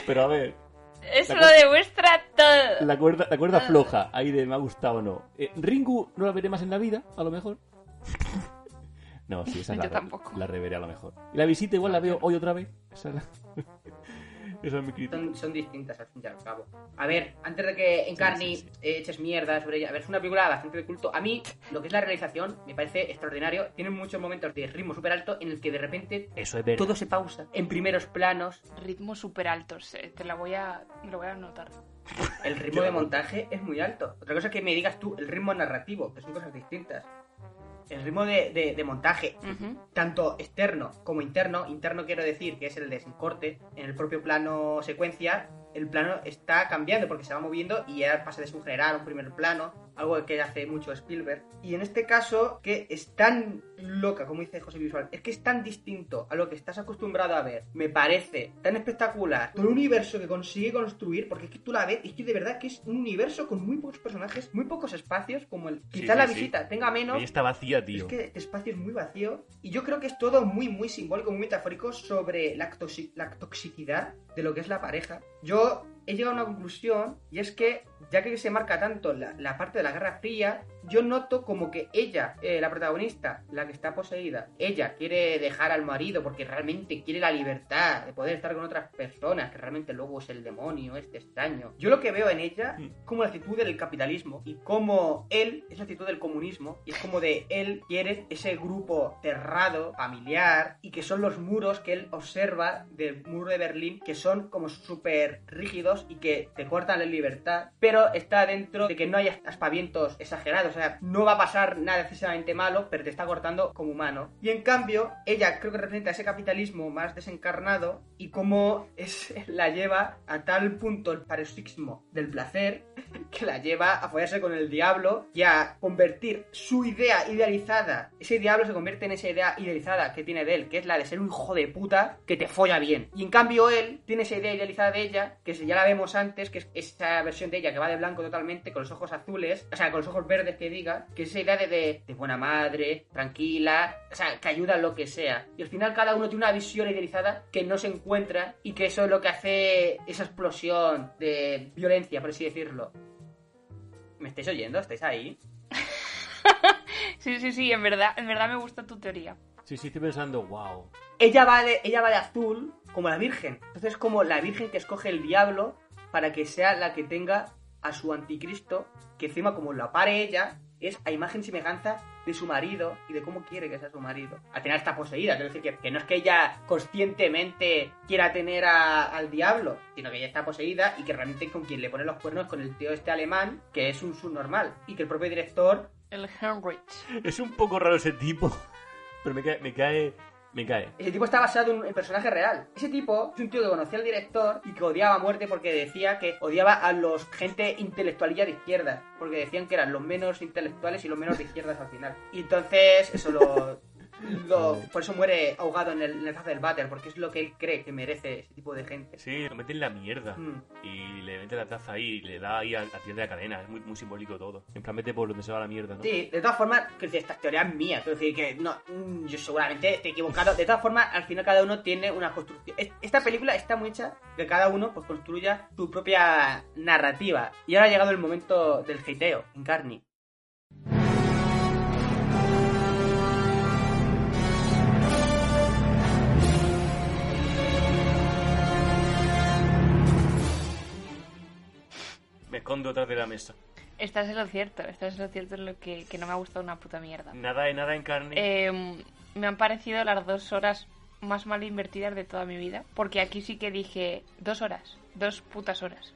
Pero a ver, Eso lo demuestra todo. la cuerda, la cuerda floja, ahí de me ha gustado o no. Eh, Ringu no la veré más en la vida, a lo mejor. No, sí, esa es la, Yo tampoco. la reveré a lo mejor. Y la visita igual la veo hoy otra vez. Esa es, la... Esa es mi crítica. Son, son distintas al fin y al cabo. A ver, antes de que Encarni Sí, sí, sí. eches mierda sobre ella, a ver, es una película bastante de culto. A mí, lo que es la realización, me parece extraordinario. Tiene muchos momentos de ritmo súper alto en el que de repente Eso es verdad. todo se pausa en primeros planos. Ritmos súper altos. eh, Te la voy a. Me lo voy a anotar. El ritmo de montaje es muy alto. Otra cosa es que me digas tú el ritmo narrativo, que son cosas distintas. El ritmo de, de- de montaje, tanto externo como interno, interno quiero decir que es el de sin corte, en el propio plano secuencia, el plano está cambiando porque se va moviendo y ya pasa de un general a un primer plano, algo que hace mucho Spielberg. Y en este caso, que es tan loca, como dice José Visual, es que es tan distinto a lo que estás acostumbrado a ver, me parece tan espectacular, todo el universo que consigue construir, porque es que tú la ves, y es que de verdad que es un universo con muy pocos personajes, muy pocos espacios, como el... Sí, Quizás sí, la sí. visita tenga menos, Ahí está vacía, es tío. que este espacio es muy vacío y yo creo que es todo muy, muy simbólico, muy metafórico sobre la, la toxicidad de lo que es la pareja. Yo he llegado a una conclusión y es que, ya que se marca tanto la, la parte de la Guerra Fría, yo noto como que ella, eh, la protagonista, la que está poseída, ella quiere dejar al marido porque realmente quiere la libertad de poder estar con otras personas, que realmente luego es el demonio, este extraño. Yo lo que veo en ella Mm. como la actitud del capitalismo y como él es la actitud del comunismo y es como de él quiere ese grupo cerrado, familiar y que son los muros que él observa del muro de Berlín que son como súper rígidos y que te cortan la libertad pero está dentro de que no haya aspavientos exagerados o sea no va a pasar nada excesivamente malo pero te está cortando como humano y en cambio ella creo que representa ese capitalismo más desencarnado y cómo es, la lleva a tal punto el paroxismo del placer que la lleva a follarse con el diablo y a convertir su idea idealizada. Ese diablo se convierte en esa idea idealizada que tiene de él, que es la de ser un hijo de puta que te folla bien. Y en cambio él tiene esa idea idealizada de ella, que si ya la vemos antes, que es esa versión de ella que va de blanco totalmente, con los ojos azules, o sea, con los ojos verdes que diga, que es esa idea de, de, de buena madre, tranquila, o sea, que ayuda en lo que sea. Y al final cada uno tiene una visión idealizada que no se encuentra y que eso es lo que hace esa explosión de violencia, por así decirlo. ¿Me estáis oyendo? ¿Estáis ahí? Sí, sí, sí, en verdad, en verdad me gusta tu teoría. Sí, sí, estoy pensando, wow. Ella va de, ella va de azul como la Virgen. Entonces es como la Virgen que escoge el diablo para que sea la que tenga a su anticristo, que encima como la pare ella, es a imagen y semejanza de su marido y de cómo quiere que sea su marido. Al final está poseída, quiero decir que, que no es que ella conscientemente quiera tener a- al diablo, sino que ella está poseída y que realmente con quien le pone los cuernos es con el tío este alemán, que es un subnormal, y que el propio director El Henrich. Es un poco raro ese tipo. Pero me cae, me cae, me cae. Ese tipo está basado en un personaje real. Ese tipo es un tío que conocía al director y que odiaba a muerte porque decía que odiaba a los gente intelectualilla de izquierda. Porque decían que eran los menos intelectuales y los menos de izquierdas al final. Y entonces, eso lo. Lo- por eso muere ahogado en el, en el del váter, porque es lo que él cree que merece ese tipo de gente. Sí, lo mete en la mierda. Mm. Y le mete la taza ahí y le da ahí al, al final de la cadena. Es muy, muy simbólico todo. En plan, mete por donde se va la mierda, ¿no? Sí, de todas formas, que decir, esta teoría es mía, quiero decir que no, mm, yo seguramente estoy equivocado. De todas formas, al final cada uno tiene una construcción. Es- Esta película está muy hecha que cada uno pues construya su propia narrativa. Y ahora ha llegado el momento del hateo en Carney. Me escondo detrás de la mesa. Estás en lo cierto, estás en lo cierto en lo que, que no me ha gustado una puta mierda. Nada de nada en carne. Eh, me han parecido las dos horas más mal invertidas de toda mi vida. Porque aquí sí que dije dos horas, dos putas horas.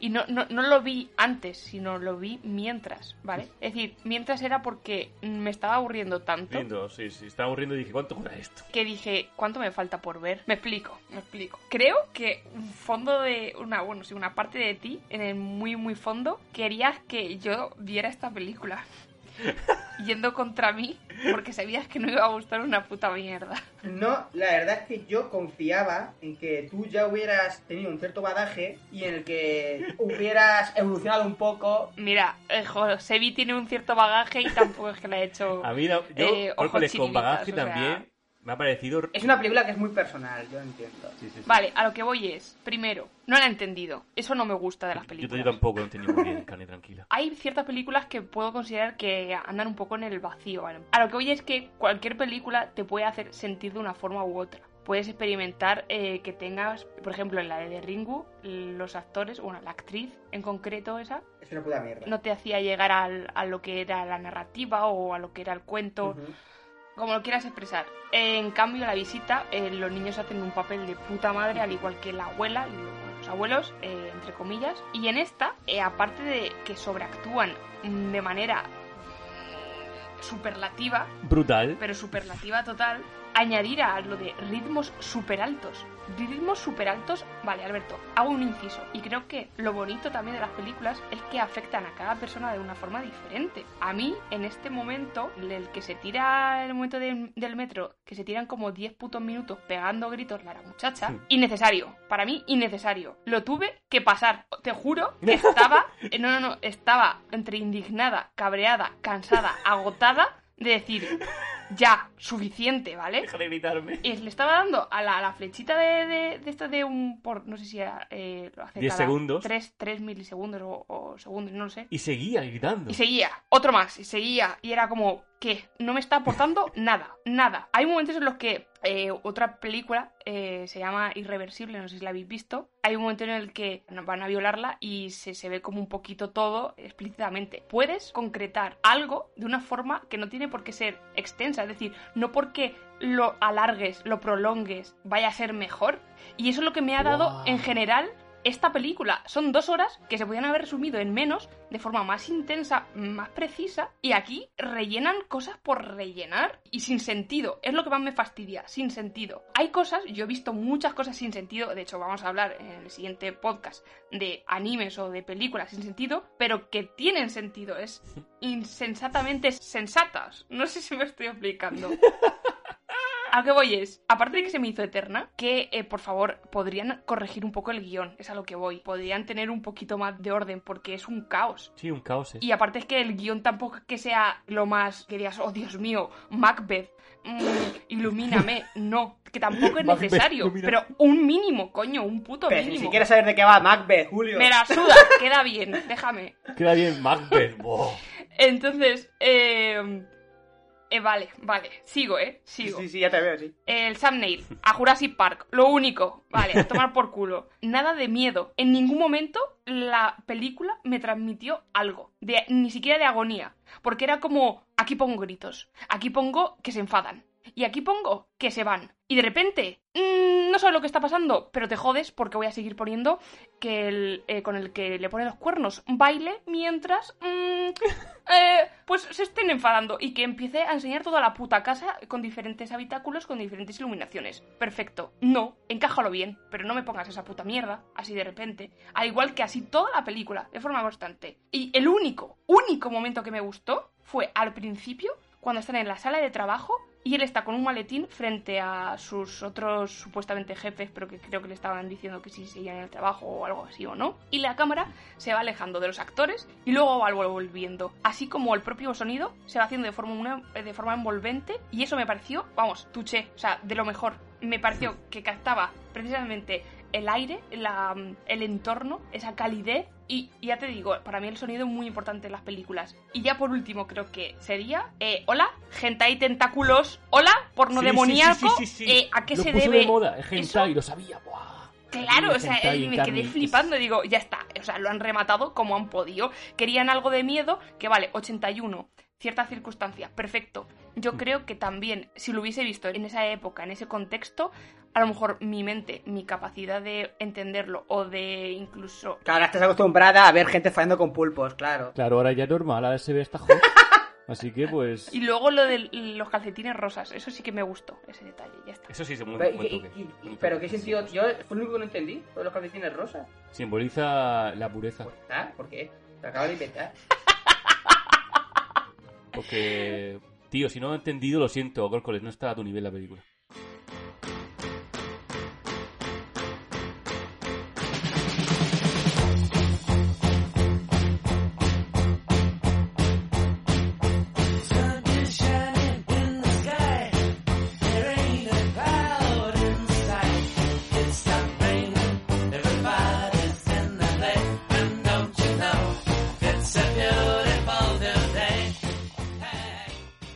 Y no, no, no lo vi antes, sino lo vi mientras, ¿vale? Es decir, mientras era porque me estaba aburriendo tanto Lindo, sí, sí. Estaba aburriendo y dije, ¿cuánto dura esto? que dije, ¿cuánto me falta por ver? Me explico, me explico. Creo que un fondo de una, bueno, sí, una parte de ti, en el muy, muy fondo, querías que yo viera esta película. Yendo contra mí, porque sabías que no iba a gustar una puta mierda. No, la verdad es que yo confiaba en que tú ya hubieras tenido un cierto badaje y en el que hubieras evolucionado un poco. Mira, eh, Josebi tiene un cierto bagaje y tampoco es que le ha hecho... A mí, la- yo, Eh, ojos con bagaje o sea. también, me ha parecido... Es una película que es muy personal, yo entiendo. Sí, sí, sí. Vale, a lo que voy es, primero, no la he entendido. Eso no me gusta de las Yo, películas. yo tampoco lo entendí muy bien, carne tranquila. hay ciertas películas que puedo considerar que andan un poco en el vacío. ¿vale? A lo que voy es que cualquier película te puede hacer sentir de una forma u otra. Puedes experimentar eh, que tengas, por ejemplo, en la de Ringu, los actores, bueno, la actriz en concreto esa, Es una puta mierda. no te hacía llegar al- a lo que era la narrativa o a lo que era el cuento. Como lo quieras expresar. En cambio, la visita, eh, los niños hacen un papel de puta madre, al igual que la abuela y lo- los abuelos, eh, entre comillas. Y en esta, eh, aparte de que sobreactúan de manera mm, superlativa, Brutal. pero superlativa total, añadir a lo de ritmos super altos. Ritmos super altos, vale, Alberto, hago un inciso. Y creo que lo bonito también de las películas es que afectan a cada persona de una forma diferente. A mí, en este momento, el que se tira el momento del, del metro, que se tiran como 10 putos minutos pegando gritos la muchacha, innecesario. Para mí, innecesario. Lo tuve que pasar. Te juro que estaba. No, no, no. Estaba entre indignada, cabreada, cansada, agotada de decir. Ya, suficiente, ¿vale? Deja de gritarme. Y le estaba dando a la, a la flechita de, de, de esto de un. Por, no sé si era. Eh, lo hace 10 cada segundos. 3, 3 milisegundos o, o segundos, no lo sé. Y seguía gritando. Y seguía, otro más, y seguía, y era como, ¿qué? No me está aportando nada, nada. Hay momentos en los que eh, otra película eh, se llama Irreversible, no sé si la habéis visto. Hay un momento en el que van a violarla y se, se ve como un poquito todo explícitamente. Puedes concretar algo de una forma que no tiene por qué ser extensa, es decir, no porque lo alargues, lo prolongues, vaya a ser mejor. Y eso es lo que me ha dado en general esta película. Son dos horas que se podían haber resumido en menos, de forma más intensa, más precisa, y aquí rellenan cosas por rellenar y sin sentido. Es lo que más me fastidia, sin sentido. Hay cosas, yo he visto muchas cosas sin sentido, de hecho vamos a hablar en el siguiente podcast de animes o de películas sin sentido, pero que tienen sentido, es insensatamente sensatas. No sé si me estoy explicando. A lo que voy es, aparte de que se me hizo eterna, que eh, por favor podrían corregir un poco el guion, es a lo que voy. Podrían tener un poquito más de orden porque es un caos. Sí, un caos. es. Y aparte es que el guion tampoco es que sea lo más que digas, oh Dios mío, Macbeth, mm, ilumíname. No, que tampoco es Macbeth, necesario. Pero un mínimo, coño, un puto Pero si mínimo. quieres saber de qué va Macbeth, Julio. Me la suda, queda bien, déjame. Queda bien Macbeth. Buah. Entonces, eh, eh, vale, vale, sigo, eh, sigo. Sí, sí, ya te veo, sí. El Neill, a Jurassic Park, lo único, vale, a tomar por culo. Nada de miedo. En ningún momento la película me transmitió algo, de, ni siquiera de agonía, porque era como, aquí pongo gritos, aquí pongo que se enfadan, y aquí pongo que se van. Y de repente, mm, no sé lo que está pasando, pero te jodes porque voy a seguir poniendo que el, eh, con el que le pone los cuernos baile mientras mm, eh, pues se estén enfadando y que empiece a enseñar toda la puta casa con diferentes habitáculos, con diferentes iluminaciones. Perfecto. No, encájalo bien, pero no me pongas esa puta mierda así de repente. Al igual que así toda la película, de forma constante. Y el único, único momento que me gustó fue al principio, cuando están en la sala de trabajo y él está con un maletín frente a sus otros supuestamente jefes, pero que creo que le estaban diciendo que sí seguían en el trabajo o algo así o no. Y la cámara se va alejando de los actores y luego va volviendo. Así como el propio sonido se va haciendo de forma, una- de forma envolvente y eso me pareció, vamos, tuché, o sea, de lo mejor. Me pareció que captaba precisamente el aire, la, el entorno, esa calidez y ya te digo, para mí el sonido es muy importante en las películas. Y ya por último creo que sería, eh, hola, hentai tentáculos, hola, porno Sí, demoníaco, sí, sí, eh, ¿a qué Lo se puso debe? de moda, eso? hentai, lo sabía. Buah. Claro, o sea, en me quedé flipando. Digo, ya está. O sea, lo han rematado como han podido. Querían algo de miedo, que vale, 81. Ciertas circunstancias, perfecto. Mm. Yo creo que también, si lo hubiese visto en esa época, en ese contexto, a lo mejor mi mente, mi capacidad de entenderlo o de incluso. Claro, ahora estás acostumbrada a ver gente fallando con pulpos, claro. Claro, ahora ya es normal, ahora se ve esta hot. Así que pues. Y luego lo de los calcetines rosas, eso sí que me gustó, ese detalle, ya está. Eso sí es muy Pero, buen y- y- pero qué sentido, yo fue lo único que no entendí, lo de los calcetines rosas. Simboliza la pureza. ¿Ah? ¿Por qué? Lo acabo de inventar. Porque. Tío, si no he entendido, lo siento, Górcoles, no está a tu nivel la película.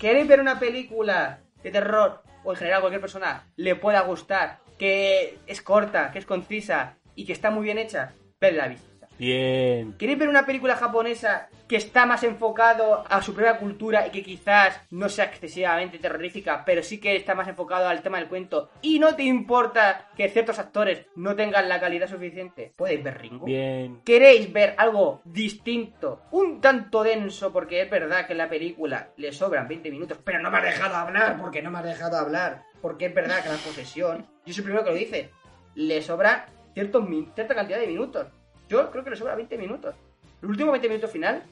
¿Queréis ver una película de terror o en general cualquier persona le pueda gustar, que es corta, que es concisa y que está muy bien hecha? Ved la vista. Bien. ¿Queréis ver una película japonesa que está más enfocado a su propia cultura y que quizás no sea excesivamente terrorífica, pero sí que está más enfocado al tema del cuento y no te importa que ciertos actores no tengan la calidad suficiente? Podéis ver Ringo. Bien. ¿Queréis ver algo distinto? Un tanto denso, porque es verdad que en la película le sobran 20 minutos, pero no me has dejado hablar, porque no me has dejado hablar. Porque es verdad que la posesión, yo soy el primero que lo dice, le sobra ciertos, cierta cantidad de minutos. Yo creo que le sobra 20 minutos. Los últimos 20 minutos final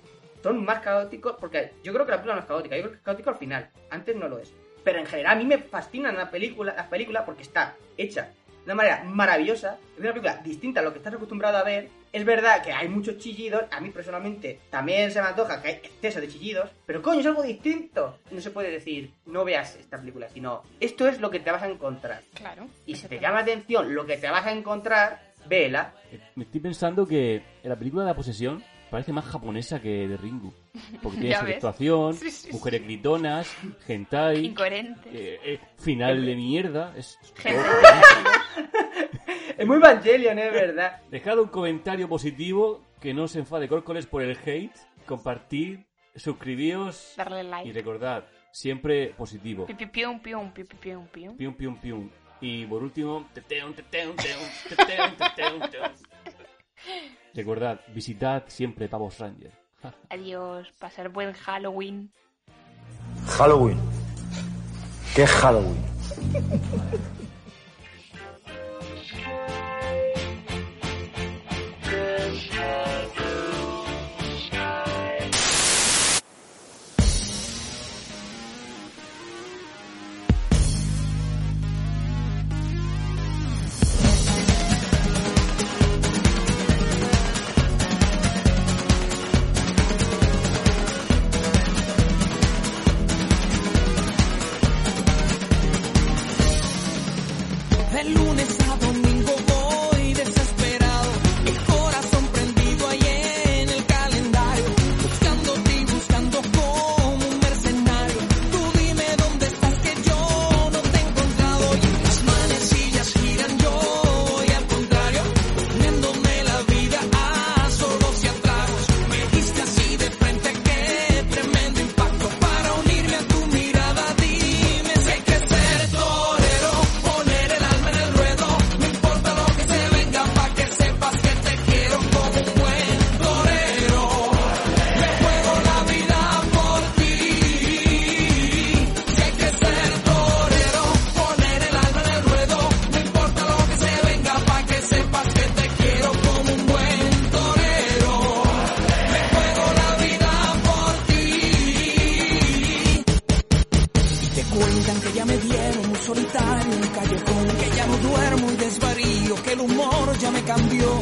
son más caóticos, porque yo creo que la película no es caótica, yo creo que es caótico al final, antes no lo es. Pero en general a mí me fascinan las películas, las películas porque está hecha de una manera maravillosa, es una película distinta a lo que estás acostumbrado a ver. Es verdad que hay muchos chillidos, a mí personalmente también se me antoja que hay exceso de chillidos, pero coño, es algo distinto. No se puede decir, no veas esta película, sino esto es lo que te vas a encontrar. Claro. Y si te llama la atención lo que te vas a encontrar, véela. Eh, Me estoy pensando que en la película de la posesión parece más japonesa que de Ringu. Porque tiene ves. actuación, Sí, sí, mujeres gritonas, hentai, Incoherente. eh, eh, final de mierda. Es... Es muy Evangelion, es verdad. Dejad un comentario positivo, que no os enfade Córcoles por el hate, compartid, suscribíos Darle y like. recordad, siempre positivo. Pi, pi, pium, pium, pi, pi, pium, pium. Pium, pium, pium. Y por último, teteum, teteum, teteum. Recordad, visitad siempre Pavos Ranger. Adiós, pasar buen Halloween. Halloween. ¿Qué es Halloween? Cambió.